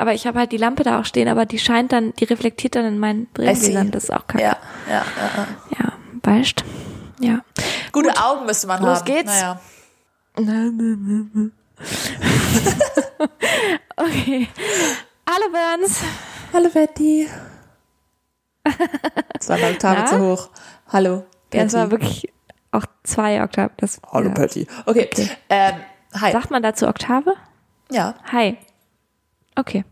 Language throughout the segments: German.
aber ich habe halt die Lampe da auch stehen, aber die scheint dann, die reflektiert dann in meinen Brillengläsern. Das ist auch kacke. Ja, ja, ja. ja weißt. Ja. Gute Gut, Augen müsste man los haben. geht's. Naja. okay. Hallo Burns. Hallo Betty. Zwei Oktaven zu hoch. Hallo. Patty. Ja, es war wirklich auch zwei Oktaven. Das, Hallo ja. Patty. Okay. okay. Ähm, hi. Sagt man dazu Oktave? Ja. Hi. Okay.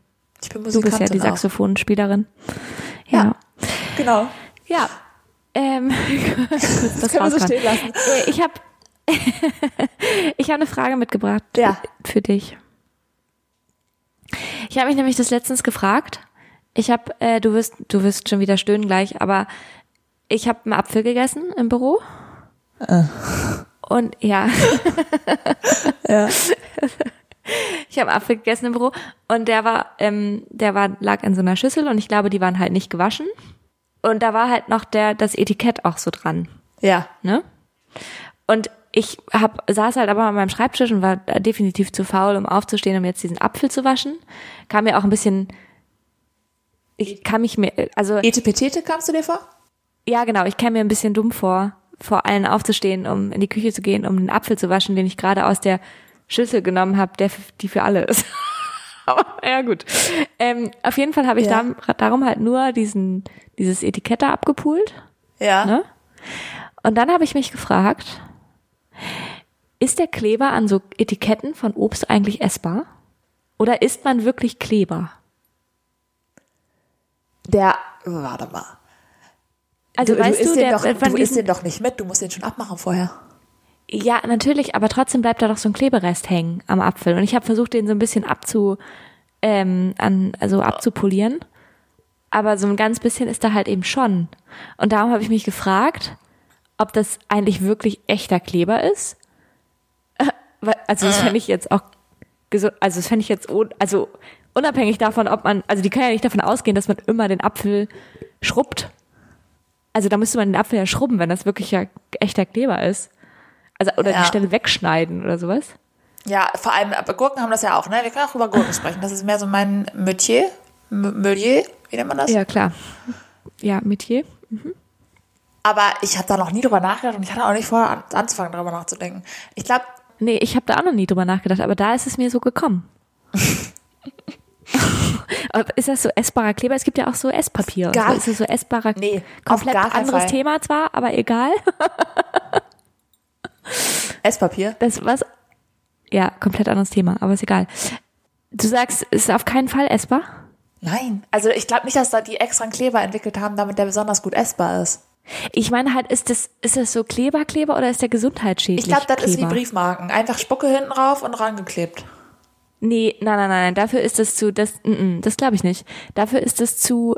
Ich bin Du bist ja die Saxophonspielerin. Ja. ja. Genau. Ja. Ähm, das, das können wir so stehen lassen. Äh, ich habe ich habe eine Frage mitgebracht ja. für dich. Ich habe mich nämlich das letztens gefragt. Ich habe, äh, du wirst, du wirst schon wieder stöhnen gleich, aber ich habe einen Apfel gegessen im Büro. Äh. Und ja. ja. Ich habe Apfel gegessen im Büro und der war, ähm, der war lag in so einer Schüssel und ich glaube, die waren halt nicht gewaschen. Und da war halt noch der das Etikett auch so dran. Ja. Ne? Und ich hab, saß halt aber an meinem Schreibtisch und war definitiv zu faul, um aufzustehen, um jetzt diesen Apfel zu waschen. Kam mir auch ein bisschen, ich kam mich mir, also. Etepetete kamst du dir vor? Ja, genau. Ich kam mir ein bisschen dumm vor, vor allen aufzustehen, um in die Küche zu gehen, um den Apfel zu waschen, den ich gerade aus der Schüssel genommen habe, der die für alle ist. aber ja gut. Ähm, auf jeden Fall habe ich ja. da, darum halt nur diesen dieses Etikett da abgepult. Ja. Ne? Und dann habe ich mich gefragt, ist der Kleber an so Etiketten von Obst eigentlich essbar? Oder isst man wirklich Kleber? Der, warte mal. Also du, weißt du, du, den der, doch, du isst den doch nicht mit, du musst den schon abmachen vorher. Ja, natürlich, aber trotzdem bleibt da doch so ein Kleberest hängen am Apfel. Und ich habe versucht, den so ein bisschen abzu, ähm, an, also abzupolieren. Aber so ein ganz bisschen ist da halt eben schon. Und darum habe ich mich gefragt, ob das eigentlich wirklich echter Kleber ist. Also das fände ich jetzt auch gesund, also das fände ich jetzt, also unabhängig davon, ob man, also die können ja nicht davon ausgehen, dass man immer den Apfel schrubbt. Also da müsste man den Apfel ja schrubben, wenn das wirklich ja echter Kleber ist. Also, oder ja. die Stelle wegschneiden oder sowas. Ja, vor allem, aber Gurken haben das ja auch, ne? Wir können auch über Gurken sprechen. Das ist mehr so mein Metier. Metier, wie nennt man das? Ja, klar. Ja, Metier. Mhm. Aber ich habe da noch nie drüber nachgedacht und ich hatte auch nicht vor, an, anzufangen, darüber nachzudenken. Ich glaube. Nee, ich habe da auch noch nie drüber nachgedacht, aber da ist es mir so gekommen. ist das so essbarer Kleber? Es gibt ja auch so Esspapier. Gar, so. Ist das so essbarer? Nee, komplett anderes. Thema zwar, aber egal. Esspapier? Das was? Ja, komplett anderes Thema, aber ist egal. Du sagst, ist auf keinen Fall essbar? Nein. Also ich glaube nicht, dass da die extra einen Kleber entwickelt haben, damit der besonders gut essbar ist. Ich meine halt, ist das, ist das so Kleberkleber oder ist der gesundheitsschädlich? Ich glaube, das Kleber? ist wie Briefmarken. Einfach Spucke hinten drauf und rangeklebt. Nee, nein, nein, nein, dafür ist das zu, das, n -n, das glaube ich nicht. Dafür ist das zu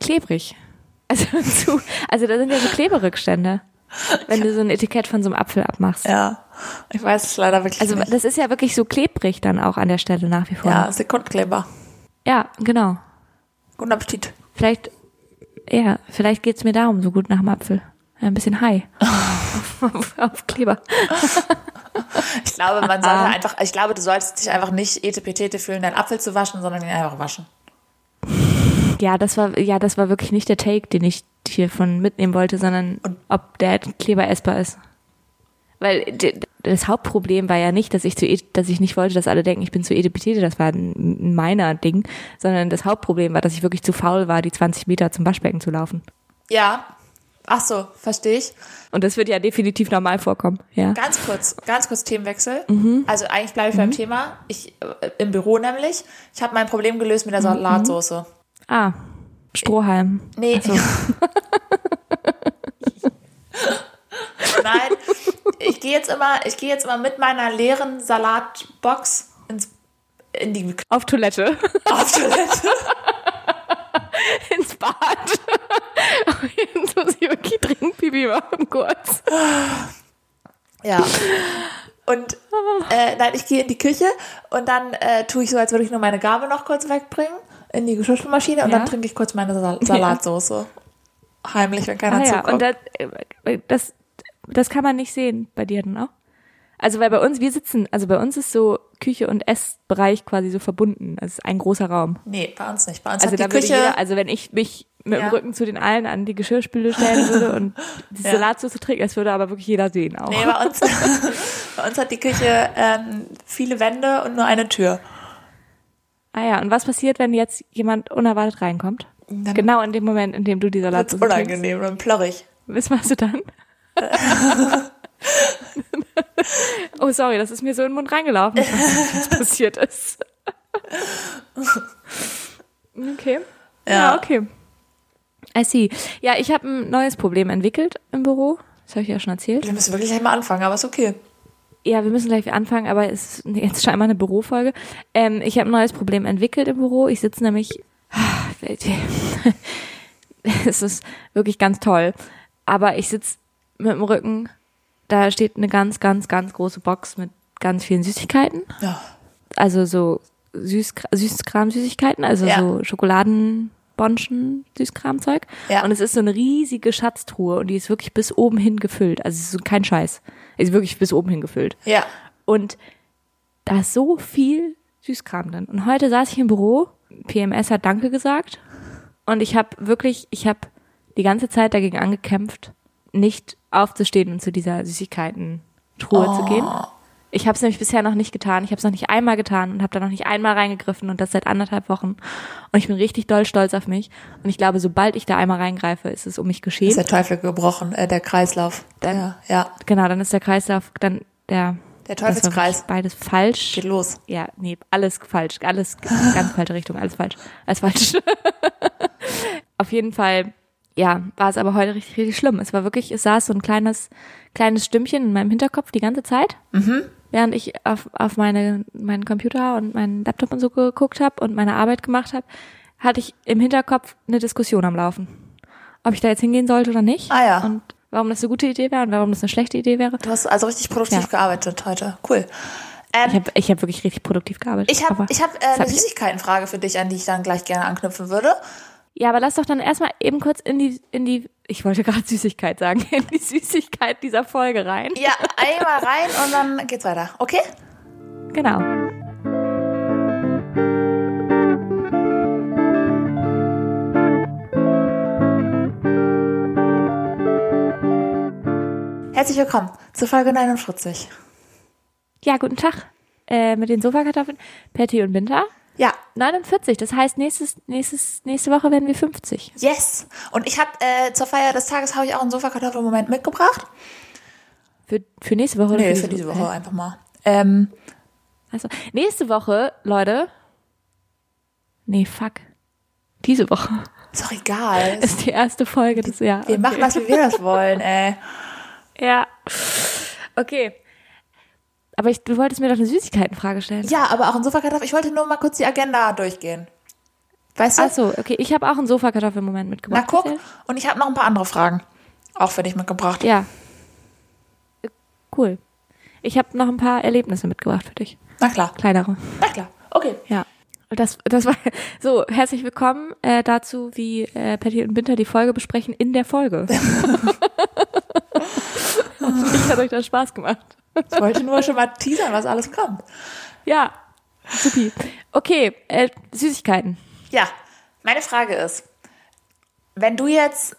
klebrig. Also zu, also da sind ja so Kleberückstände, wenn du so ein Etikett von so einem Apfel abmachst. Ja, ich weiß es leider wirklich Also nicht. das ist ja wirklich so klebrig dann auch an der Stelle nach wie vor. Ja, Sekundkleber. Ja, genau. Guten Appetit. Vielleicht, ja, vielleicht geht's mir darum so gut nach dem Apfel. Ein bisschen high. auf, auf Kleber. Ich glaube, man sollte ah. einfach, ich glaube, du solltest dich einfach nicht etepetete fühlen, deinen Apfel zu waschen, sondern ihn einfach waschen. Ja, das war, ja, das war wirklich nicht der Take, den ich hiervon mitnehmen wollte, sondern ob der Kleber essbar ist. Weil das Hauptproblem war ja nicht, dass ich zu, dass ich nicht wollte, dass alle denken, ich bin zu etepetete, das war ein meiner Ding, sondern das Hauptproblem war, dass ich wirklich zu faul war, die 20 Meter zum Waschbecken zu laufen. Ja. Ach so, verstehe ich. Und das wird ja definitiv normal vorkommen, ja. Ganz kurz, ganz kurz Themenwechsel. Mhm. Also eigentlich bleibe ich mhm. beim Thema. Ich, äh, im Büro nämlich. Ich habe mein Problem gelöst mit der Salatsoße. Ah, Strohhalm. Nee. So. Nein, ich gehe jetzt immer, ich gehe jetzt immer mit meiner leeren Salatbox ins, in die auf Toilette. Auf Toilette. ins Bad. Jetzt muss ich wirklich dringend Pipi machen, kurz. Ja. Und äh, nein, ich gehe in die Küche und dann äh, tue ich so, als würde ich nur meine Gabel noch kurz wegbringen in die Geschirrspülmaschine und Ja. dann trinke ich kurz meine Sal Salatsoße. Heimlich, wenn keiner Ah, ja. zuguckt. Und das, äh, das, das kann man nicht sehen bei dir dann auch. Also weil bei uns, wir sitzen, also bei uns ist so Küche und Essbereich quasi so verbunden. Es ist ein großer Raum. Nee, bei uns nicht. Bei uns Also hat die Küche. jeder, also wenn ich mich mit Ja. dem Rücken zu den Allen an die Geschirrspüle stellen würde und die Ja. Salatsoße trinken, das würde aber wirklich jeder sehen auch. nee, bei uns, bei uns hat die Küche ähm, viele Wände und nur eine Tür. Ah ja, und was passiert, wenn jetzt jemand unerwartet reinkommt? Dann Genau in dem Moment, in dem du die Salatsoße trinkst. unangenehm und plorrig. Was machst du dann? oh, sorry, das ist mir so in den Mund reingelaufen. Ich weiß nicht, was passiert ist. okay. Ja, Ja. okay. I see. Ja, ich habe ein neues Problem entwickelt im Büro. Das habe ich ja schon erzählt. Wir müssen wirklich gleich mal anfangen, aber ist okay. Ja, wir müssen gleich anfangen, aber es ist jetzt scheinbar eine Bürofolge. Ähm, ich habe ein neues Problem entwickelt im Büro. Ich sitze nämlich. Es ist wirklich ganz toll. Aber ich sitze mit dem Rücken. Da steht eine ganz, ganz, ganz große Box mit ganz vielen Süßigkeiten. Ja. Also so Süß, Süßkram-Süßigkeiten, also Ja. so Schokoladenbonschen, Süßkramzeug. Ja. Und es ist so eine riesige Schatztruhe und die ist wirklich bis oben hin gefüllt. Also es ist so kein Scheiß. Ist wirklich bis oben hin gefüllt. Ja. Und da ist so viel Süßkram drin. Und heute saß ich im Büro, PMS hat Danke gesagt. Und ich habe wirklich, ich habe die ganze Zeit dagegen angekämpft, nicht aufzustehen und zu dieser Süßigkeiten-Truhe zu gehen. Ich habe es nämlich bisher noch nicht getan. Ich habe es noch nicht einmal getan und habe da noch nicht einmal reingegriffen und das seit anderthalb Wochen. Und ich bin richtig doll stolz auf mich. Und ich glaube, sobald ich da einmal reingreife, ist es um mich geschehen. Ist der Teufel gebrochen, äh, der Kreislauf. Dann- ja. ja. genau, dann ist der Kreislauf, dann der Der Teufelskreis beides falsch. geht los. Ja, nee, alles falsch, alles ganz falsche Richtung, alles falsch, alles falsch. Auf jeden Fall, ja, war es aber heute richtig, richtig schlimm. Es war wirklich, es saß so ein kleines, kleines Stimmchen in meinem Hinterkopf die ganze Zeit, während ich auf, auf meine, meinen Computer und meinen Laptop und so geguckt habe und meine Arbeit gemacht habe, hatte ich im Hinterkopf eine Diskussion am Laufen. Ob ich da jetzt hingehen sollte oder nicht. Ah ja. Und warum das eine gute Idee wäre und warum das eine schlechte Idee wäre. Du hast also richtig produktiv Ja. gearbeitet heute. Cool. Ähm, Ich habe ich hab wirklich richtig produktiv gearbeitet. ich habe ich hab, äh, eine hab Süßigkeitenfrage für dich, an die ich dann gleich gerne anknüpfen würde. Ja, aber lass doch dann erstmal eben kurz in die, in die, ich wollte gerade Süßigkeit sagen, in die Süßigkeit dieser Folge rein. Ja, einmal rein und dann geht's weiter. Okay? Genau. Herzlich willkommen zur Folge 49. Ja, guten Tag. Äh, mit den Sofakartoffeln, Patty und Winter. Ja, 49, das heißt, nächstes, nächstes, nächste Woche werden wir 50. yes. Und ich habe äh, zur Feier des Tages habe ich auch einen Sofakartoffelmoment mitgebracht. Für, für nächste Woche? Nee, für diese Woche einfach mal. Ähm, Also, nächste Woche, Leute. Nee, fuck. Diese Woche ist doch egal. ist die erste Folge des Jahres. Wir machen das, wie wir das wollen, ey. Ja. Okay. Aber ich, du wolltest mir doch eine Süßigkeitenfrage stellen. Ja, aber auch ein Sofakartoffel. Ich wollte nur mal kurz die Agenda durchgehen. Weißt du? Ach so, okay. Ich habe auch einen Sofakartoffelmoment mitgebracht. Na guck. Und ich habe noch ein paar andere Fragen. Auch für dich mitgebracht. Ja. Äh, Cool. Ich habe noch ein paar Erlebnisse mitgebracht für dich. Na klar. Kleinere. Na klar. Okay. Ja. Das, das war so. Herzlich willkommen äh, dazu, wie äh, Patty und Winter die Folge besprechen in der Folge. ich hat euch das Spaß gemacht. Ich wollte nur schon mal teasern, was alles kommt. Ja. Supi. Okay, äh, Süßigkeiten. Ja, meine Frage ist, wenn du jetzt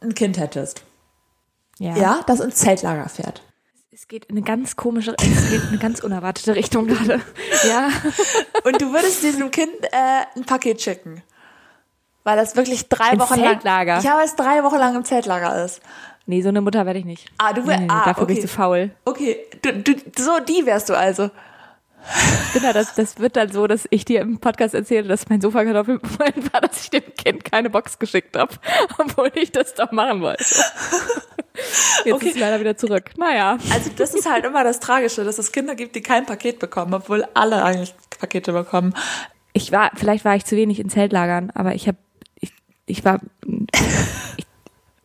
ein Kind hättest, ja, das ins Zeltlager fährt. Es geht in eine ganz komische, es geht in eine ganz unerwartete Richtung gerade. Ja. Und du würdest diesem Kind äh, ein Paket schicken. Weil das wirklich drei Ins Wochen Zeltlager? lang. Ja, weil es drei Wochen lang im Zeltlager ist. Nee, so eine Mutter werde ich nicht. Ah, du wär- nee, nee, ah, dafür bin ich okay. zu faul. Okay, du, du, so die wärst du also. Binder, das, das wird dann so, dass ich dir im Podcast erzähle, dass mein Sofakartoffelmoment war, dass ich dem Kind keine Box geschickt habe, obwohl ich das doch machen wollte. Jetzt Okay. ist leider wieder zurück. Naja. Also das ist halt immer das Tragische, dass es Kinder gibt, die kein Paket bekommen, obwohl alle eigentlich Pakete bekommen. Ich war, vielleicht war ich zu wenig in Zeltlagern, aber ich habe, ich, ich war, ich,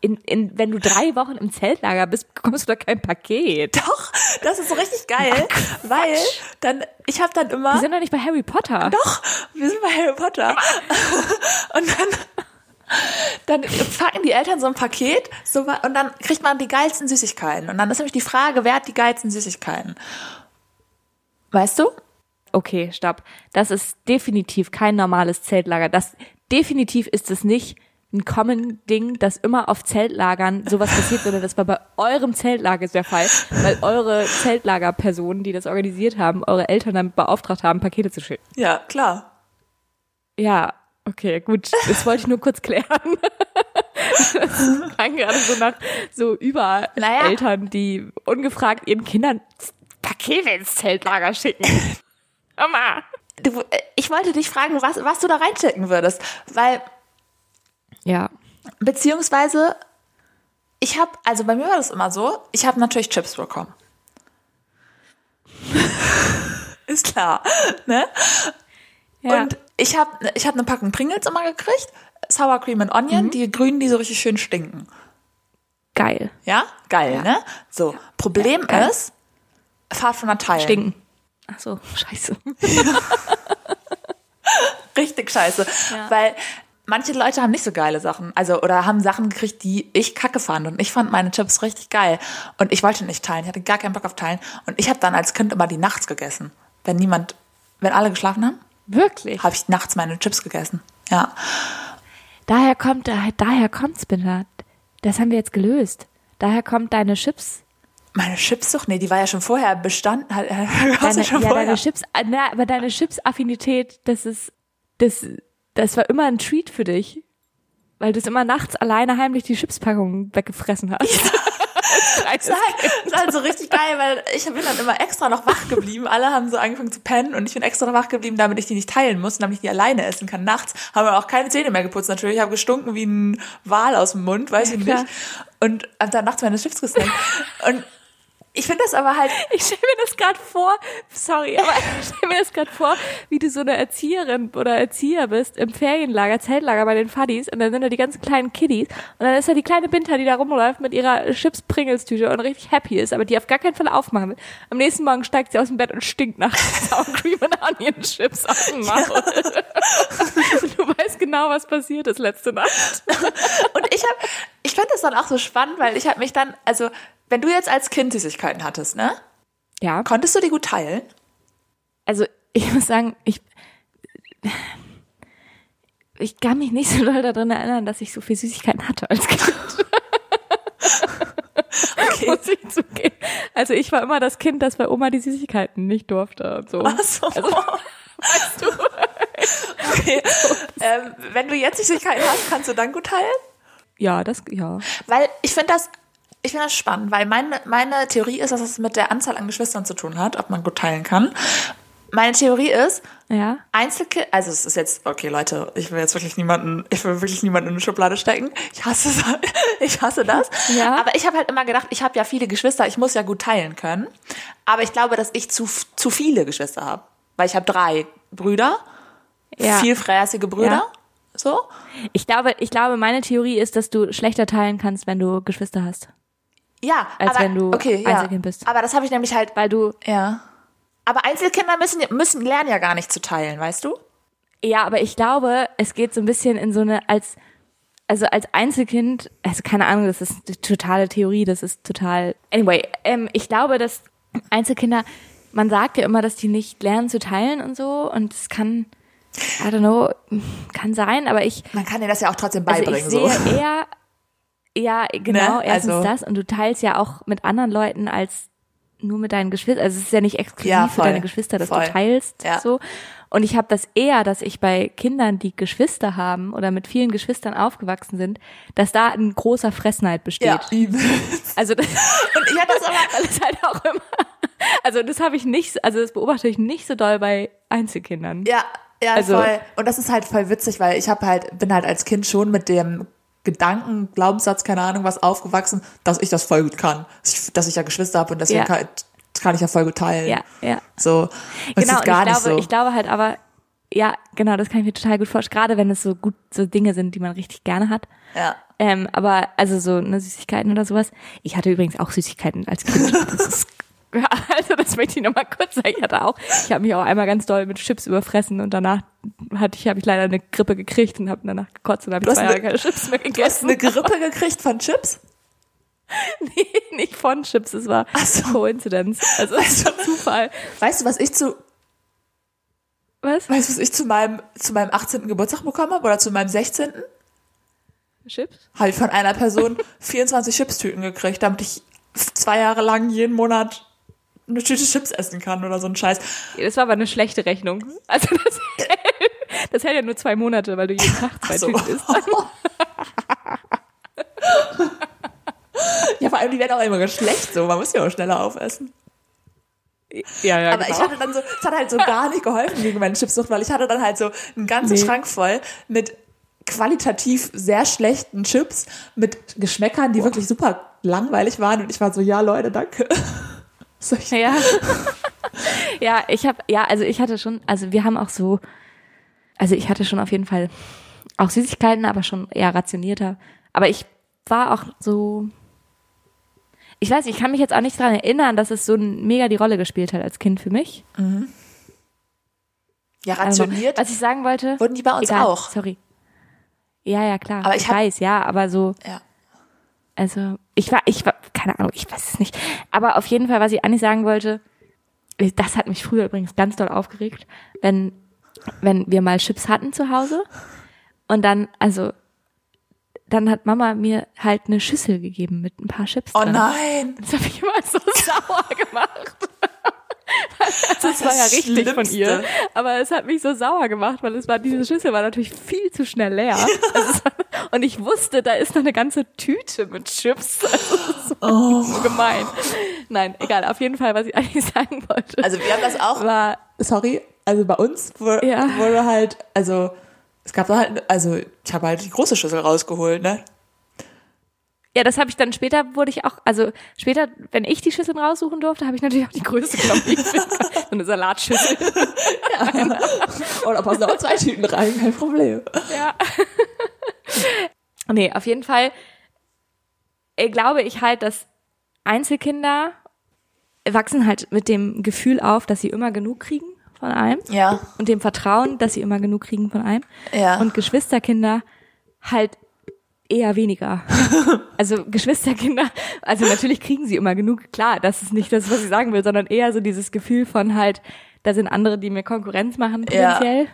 in, in, wenn du drei Wochen im Zeltlager bist, bekommst du da kein Paket. Doch, das ist so richtig geil, weil dann ich habe dann immer Wir sind doch nicht bei Harry Potter. Doch, wir sind bei Harry Potter. Und dann dann packen die Eltern so ein Paket so, und dann kriegt man die geilsten Süßigkeiten. Und dann ist nämlich die Frage, wer hat die geilsten Süßigkeiten? Weißt du? Okay, stopp. Das ist definitiv kein normales Zeltlager. Das definitiv ist es nicht ein common Ding, dass immer auf Zeltlagern sowas passiert, sondern das war bei eurem Zeltlager der Fall, weil eure Zeltlagerpersonen, die das organisiert haben, eure Eltern damit beauftragt haben, Pakete zu schicken. Ja, klar. Ja, okay, gut. Das wollte ich nur kurz klären. Das klang gerade so nach so über Naja. Eltern, die ungefragt ihren Kindern Pakete ins Zeltlager schicken. Mama. Du, äh, ich wollte dich fragen, was, was du da reinschicken würdest. Weil, Ja. beziehungsweise, ich habe, also bei mir war das immer so, ich habe natürlich Chips bekommen. Ist klar, ne? ja. Und ich habe ich hab eine Packung Pringles immer gekriegt, Sour Cream and Onion, die grünen, die so richtig schön stinken. geil. Ja? Geil, ne? So, Problem geil. ist, Fahrt von der Teilen. Stinken. Ach so, scheiße. Richtig scheiße. Ja. Weil manche Leute haben nicht so geile Sachen. Also, oder haben Sachen gekriegt, die ich kacke fand. Und ich fand meine Chips richtig geil. Und ich wollte nicht teilen. Ich hatte gar keinen Bock auf teilen. Und ich habe dann als Kind immer die nachts gegessen. Wenn niemand, wenn alle geschlafen haben, Wirklich? habe ich nachts meine Chips gegessen. Ja. Daher kommt, daher, kommt's, Binder. Das haben wir jetzt gelöst. Daher kommt deine Chips. Meine Chipssucht? Nee, die war ja schon vorher bestanden. Deine, ja schon ja, vorher. deine Chips, äh, na, aber deine Chips-Affinität, das ist, das, das war immer ein Treat für dich. Weil du es immer nachts alleine heimlich die Chipspackung weggefressen hast. Nein, das war halt so richtig geil, weil ich bin dann immer extra noch wach geblieben. Alle haben so angefangen zu pennen und ich bin extra noch wach geblieben, damit ich die nicht teilen muss und damit ich die alleine essen kann. Nachts haben wir auch keine Zähne mehr geputzt natürlich. Ich habe gestunken wie ein Wal aus dem Mund, weiß ich klar. nicht. Und hab dann nachts meine Chips gesnackt. Und ich finde das aber halt, Ich stelle mir das gerade vor, sorry, aber ich stelle mir das gerade vor, wie du so eine Erzieherin oder Erzieher bist im Ferienlager, Zeltlager bei den Fuddies und dann sind da die ganzen kleinen Kiddies und dann ist da die kleine Binta, die da rumläuft mit ihrer Chips-Pringles-Tüte und richtig happy ist, aber die auf gar keinen Fall aufmachen will. Am nächsten Morgen steigt sie aus dem Bett und stinkt nach Sour Cream und Onion Chips aus dem Maul. du weißt genau, was passiert ist letzte Nacht. und ich habe, ich fand das dann auch so spannend, weil ich habe mich dann, also wenn du jetzt als Kind Süßigkeiten hattest, ne? Ja, Konntest du die gut teilen? also ich muss sagen, ich ich kann mich nicht so doll daran erinnern, dass ich so viel Süßigkeiten hatte als Kind. Okay. Muss ich zugeben. Also ich war immer das Kind, das bei Oma die Süßigkeiten nicht durfte und so. Ach so. Also, weißt du? Okay. ähm, wenn du jetzt Süßigkeiten hast, kannst du dann gut teilen? Ja, das, ja. Weil ich finde das, ich finde das spannend, weil meine, meine Theorie ist, dass es mit der Anzahl an Geschwistern zu tun hat, ob man gut teilen kann. Meine Theorie ist, Ja. Einzelkind, also es ist jetzt, okay Leute, ich will jetzt wirklich niemanden, ich will wirklich niemanden in eine Schublade stecken. Ich hasse es, ich hasse das. Ja. Aber ich habe halt immer gedacht, ich habe ja viele Geschwister, ich muss ja gut teilen können. Aber ich glaube, dass ich zu, zu viele Geschwister habe. Weil ich habe drei Brüder, Ja. vielfräßige Brüder. Ja. So. Ich glaube, ich glaube, meine Theorie ist, dass du schlechter teilen kannst, wenn du Geschwister hast. Ja, Als aber, wenn du okay, ja. Einzelkind bist. Aber das habe ich nämlich halt Weil du, Ja. Aber Einzelkinder müssen, müssen lernen ja gar nicht zu teilen, weißt du? ja, aber ich glaube, es geht so ein bisschen in so eine, als, also als Einzelkind, also keine Ahnung, das ist eine totale Theorie, das ist total, anyway, ähm, ich glaube, dass Einzelkinder, man sagt ja immer, dass die nicht lernen zu teilen und so und es kann, I don't know, kann sein, aber ich, Man kann dir das ja auch trotzdem also beibringen. ich sehe so. eher, ja, genau, Ne? erstens Also- das und du teilst ja auch mit anderen Leuten als nur mit deinen Geschwistern. Also es ist ja nicht exklusiv Ja, für deine Geschwister, dass Voll. du teilst Ja. so. Und ich habe das eher, dass ich bei Kindern, die Geschwister haben oder mit vielen Geschwistern aufgewachsen sind, dass da ein großer Fressneid besteht. Ja, übel. Also das, Und ich hatte das aber, weil es halt auch immer, also das habe ich nicht, also das beobachte ich nicht so doll bei Einzelkindern. ja, ja, Also- voll. Und das ist halt voll witzig, weil ich habe halt, bin halt als Kind schon mit dem Gedanken, Glaubenssatz, keine Ahnung was, aufgewachsen, dass ich das voll gut kann. Dass ich, dass ich ja Geschwister habe und deswegen Ja. kann, kann ich ja voll gut teilen. Ja, ja. So. Genau, ist gar ich nicht glaube, so. ich glaube halt aber, ja, genau, das kann ich mir total gut vorstellen, gerade wenn es so gut, so Dinge sind, die man richtig gerne hat. ja. Ähm, aber also so ne, Süßigkeiten oder sowas. Ich hatte übrigens auch Süßigkeiten als Kind. Das ist also das möchte ich noch mal kurz sagen. Ich hatte auch, ich habe mich auch einmal ganz doll mit Chips überfressen und danach hatte ich, habe ich leider eine Grippe gekriegt und habe danach gekotzt und habe Du zwei Jahre eine- keine Chips mehr Du hast gegessen. eine Grippe gekriegt von Chips? nee, nicht von Chips, es war Ach so. Coincidence. Also es ist Zufall. Weißt du, was ich zu, Was? weißt du, was ich zu meinem, zu meinem 18. Geburtstag bekommen habe? Oder zu meinem 16.? Chips? Habe ich von einer Person 24 Chipstüten gekriegt, damit ich zwei Jahre lang jeden Monat eine Tüte Chips essen kann oder so ein Scheiß. Das war aber eine schlechte Rechnung. Also das, das hält ja nur zwei Monate, weil du jeden Tag zwei So. Tüten isst. Ja, vor allem, die werden auch immer schlecht so. Man muss ja auch schneller aufessen. Ja, ja, Aber ich hatte dann so, es hat halt so gar nicht geholfen gegen meine Chipssucht, weil ich hatte dann halt so einen ganzen Nee. Schrank voll mit qualitativ sehr schlechten Chips, mit Geschmäckern, die wirklich super langweilig waren. Und ich war so, ja, Leute, danke. Ich, Ja. ja, ich habe, ja, also ich hatte schon, also wir haben auch so, also ich hatte schon auf jeden Fall auch Süßigkeiten, aber schon eher rationierter. Aber ich war auch so, ich weiß, ich kann mich jetzt auch nicht dran erinnern, dass es so mega die Rolle gespielt hat als Kind für mich. ja, Also, rationiert was ich sagen wollte. wurden die bei uns egal, auch. Sorry. Ja, ja, klar. Aber ich ich hab- weiß, ja, aber so, Ja. Also, ich war, ich war, keine Ahnung, ich weiß es nicht. Aber auf jeden Fall, was ich eigentlich sagen wollte, das hat mich früher übrigens ganz doll aufgeregt, wenn, wenn wir mal Chips hatten zu Hause und dann, also, dann hat Mama mir halt eine Schüssel gegeben mit ein paar Chips Oh drin. nein. Das habe ich immer so sauer gemacht. Das, ist war ja das richtig von ihr. Schlimmste. Aber es hat mich so sauer gemacht, weil es war, diese Schüssel war natürlich viel zu schnell leer. Also es war, und ich wusste, da ist noch eine ganze Tüte mit Chips. Also das war Oh. so gemein. Nein, egal. Auf jeden Fall, was ich eigentlich sagen wollte, Also wir haben das auch, war, sorry, also bei uns wurde, Ja. wurde halt, also es gab halt, also ich habe halt die große Schüssel rausgeholt, ne? Ja, das habe ich dann später, wurde ich auch, also später, wenn ich die Schüsseln raussuchen durfte, habe ich natürlich auch die größte genommen, die ich. So eine Salatschüssel. Und da passen auch zwei Tüten rein, kein Problem. Ja. nee, auf jeden Fall äh, glaube ich halt, dass Einzelkinder wachsen halt mit dem Gefühl auf, dass sie immer genug kriegen von allem Ja, und dem Vertrauen, dass sie immer genug kriegen von allem. ja. Und Geschwisterkinder halt eher weniger. Also Geschwisterkinder, also natürlich kriegen sie immer genug, klar, das ist nicht das, was ich sagen will, sondern eher so dieses Gefühl von halt, da sind andere, die mir Konkurrenz machen Ja. potenziell.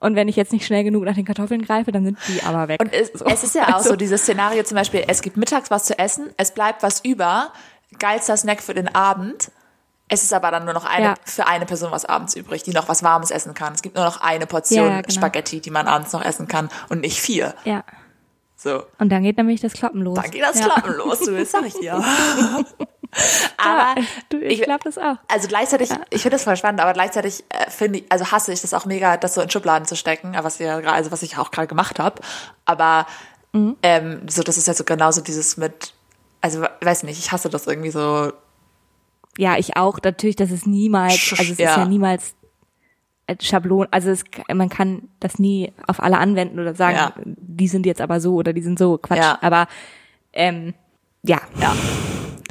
Und wenn ich jetzt nicht schnell genug nach den Kartoffeln greife, dann sind die aber weg. Und es, So. es ist ja auch Also, so dieses Szenario zum Beispiel, es gibt mittags was zu essen, es bleibt was über, geilster Snack für den Abend. Es ist aber dann nur noch eine, Ja. für eine Person was abends übrig, die noch was Warmes essen kann. Es gibt nur noch eine Portion Ja, ja, genau. Spaghetti, die man abends noch essen kann und nicht vier. Ja. So. Und dann geht nämlich das Kloppen los. Dann geht das ja. Klappen los, du, das sag ich dir. Ja, aber du, ich, ich- glaube das auch. also gleichzeitig, ich finde das voll spannend, aber gleichzeitig äh, finde ich, also hasse ich das auch mega, das so in Schubladen zu stecken, was wir gerade, also was ich auch gerade gemacht habe. Aber Mhm. ähm, so, das ist ja so genauso dieses mit, also weiß nicht, ich hasse das irgendwie so. Ja, ich auch. Natürlich, das ist niemals, also es ja. ist ja niemals äh, Schablon, also es, man kann das nie auf alle anwenden oder sagen, Ja. Die sind jetzt aber so oder die sind so, Quatsch. Ja. Aber ähm, ja, Ja.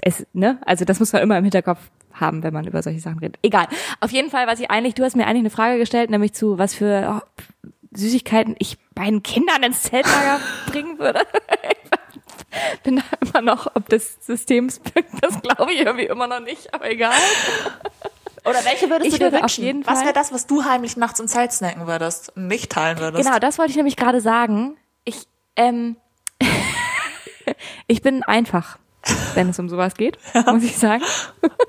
es, ne, also das muss man immer im Hinterkopf haben, wenn man über solche Sachen redet. Egal. Auf jeden Fall, was ich eigentlich, du hast mir eigentlich eine Frage gestellt, nämlich zu was für oh, Süßigkeiten ich meinen Kindern ins Zeltlager bringen würde. Ich bin da immer noch, ob des Systems, das glaube ich irgendwie immer noch nicht, aber egal. Oder welche würdest Ich du dir würde auf wünschen? was wäre das, was du heimlich nachts im Zelt snacken würdest und nicht teilen würdest? Genau, das wollte ich nämlich gerade sagen. Ich, ähm, ich bin einfach, wenn es um sowas geht, muss ich sagen.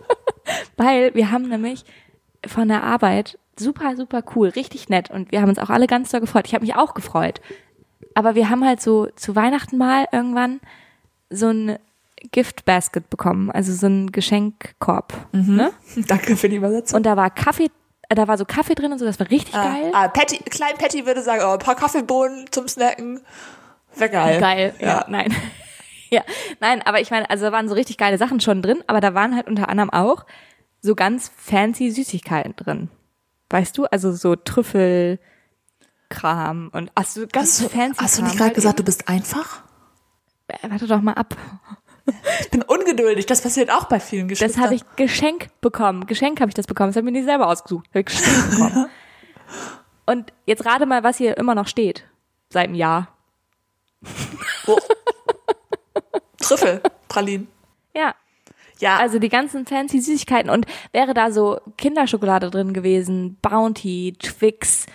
Weil wir haben nämlich von der Arbeit super, super cool, richtig nett und wir haben uns auch alle ganz doll gefreut. Ich habe mich auch gefreut. Aber wir haben halt so zu Weihnachten mal irgendwann so ein Gift Basket bekommen, also so ein Geschenkkorb. Ne? Danke für die Übersetzung. Und da war Kaffee, da war so Kaffee drin und so, das war richtig geil. Ah, Patty, Klein Patty würde sagen, oh, ein paar Kaffeebohnen zum Snacken. Wäre geil. Geil, ja, Ja. nein. ja, nein, aber ich meine, also da waren so richtig geile Sachen schon drin, aber da waren halt unter anderem auch so ganz fancy Süßigkeiten drin. Weißt du, also so Trüffelkram und ach so, ganz Hast du, fancy hast du nicht gerade halt gesagt, du bist einfach? eben. Äh, Warte doch mal ab. Ich bin ungeduldig. Das passiert auch bei vielen Das Geschwistern. habe ich Geschenk bekommen. Geschenk habe ich das bekommen. Das habe ich mir nicht selber ausgesucht. Habe ich Geschenk bekommen. Und jetzt rate mal, was hier immer noch steht. Seit einem Jahr. Oh. Trüffelpralinen. Ja. Ja, Also die ganzen fancy Süßigkeiten. Und wäre da so Kinderschokolade drin gewesen, Bounty, Twix,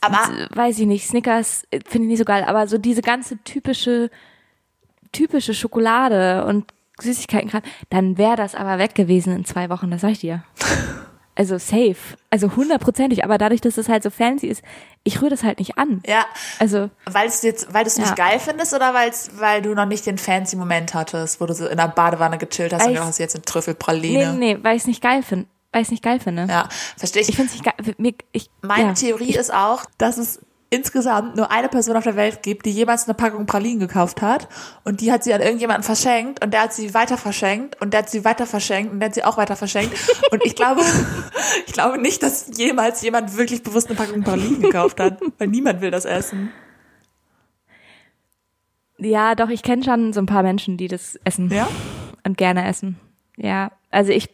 Aber- weiß ich nicht, Snickers, äh, finde ich nicht so geil, aber so diese ganze typische, typische Schokolade und Süßigkeiten, dann wäre das aber weg gewesen in zwei Wochen, das sag ich dir. Also safe. Also hundertprozentig, aber dadurch, dass es halt so fancy ist, ich rühre das halt nicht an. ja. Also, Weil es jetzt, weil du es Ja. nicht geil findest oder weil's, weil du noch nicht den fancy Moment hattest, wo du so in der Badewanne gechillt hast und Ich- du hast jetzt eine nee, Trüffelpraline. nee, weil ich es nicht geil finde. Weil ich es nicht geil finde. Ja, verstehe ich. Ich finde es nicht geil. Mir, ich, Meine ja. Theorie ist auch, dass es insgesamt nur eine Person auf der Welt gibt, die jemals eine Packung Pralinen gekauft hat und die hat sie an irgendjemanden verschenkt und der hat sie weiter verschenkt und der hat sie weiter verschenkt und der hat sie auch weiter verschenkt und ich glaube, ich glaube nicht, dass jemals jemand wirklich bewusst eine Packung Pralinen gekauft hat, weil niemand will das essen. Ja, doch, ich kenne schon so ein paar Menschen, die das essen. Ja? Und gerne essen. Ja, also ich,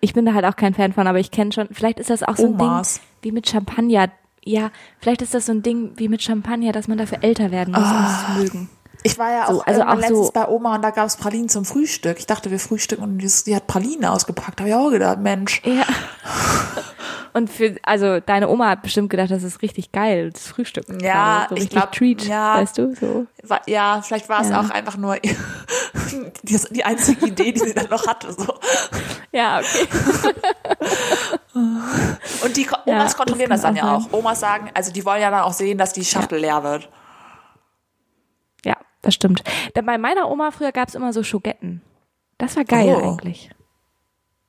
ich bin da halt auch kein Fan von, aber ich kenne schon, vielleicht ist das auch so ein Omas. Ding wie mit Champagner. Ja, vielleicht ist das so ein Ding wie mit Champagner, dass man dafür älter werden muss, um es zu mögen. Ich war ja auch, So, also auch so- letztens bei Oma und da gab es Pralinen zum Frühstück. Ich dachte, wir frühstücken und die, die hat Pralinen ausgepackt. Da habe ich auch gedacht, Mensch. Ja. Und für, also deine Oma hat bestimmt gedacht, das ist richtig geil, das Frühstück. Ja, so ich richtig glaub, Treat, ja. weißt du, so. War- Ja, vielleicht war es Ja. auch einfach nur die, die einzige Idee, die sie dann noch hatte. So. Ja, okay. Und die Ja, Omas das kontrollieren kann das, dann ja auch. Omas sagen, also die wollen ja dann auch sehen, dass die Schachtel leer wird. Das stimmt. Dann bei meiner Oma früher gab's immer so Schogetten. Das war geil Oh. eigentlich.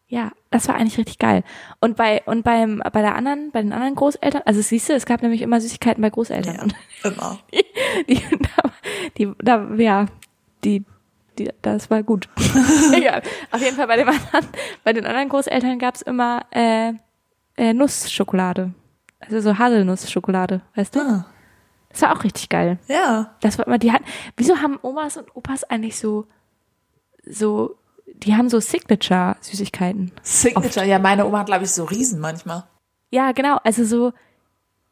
Ja, das war eigentlich richtig geil. Und bei und beim bei der anderen, bei den anderen Großeltern, also siehst du, es gab nämlich immer Süßigkeiten bei Großeltern. Ja, immer. die, da, die, da, ja, die, die, das war gut. Egal. Auf jeden Fall bei dem anderen, bei den anderen Großeltern gab's immer äh, äh, Nussschokolade. Also so Haselnussschokolade, weißt du? Ah, Das war auch richtig geil. ja. Das war immer, die hatten, wieso haben Omas und Opas eigentlich so, so, die haben so Signature-Süßigkeiten. Signature. Ja, meine Oma hat, glaube ich, so Riesen manchmal. Ja, genau, also so,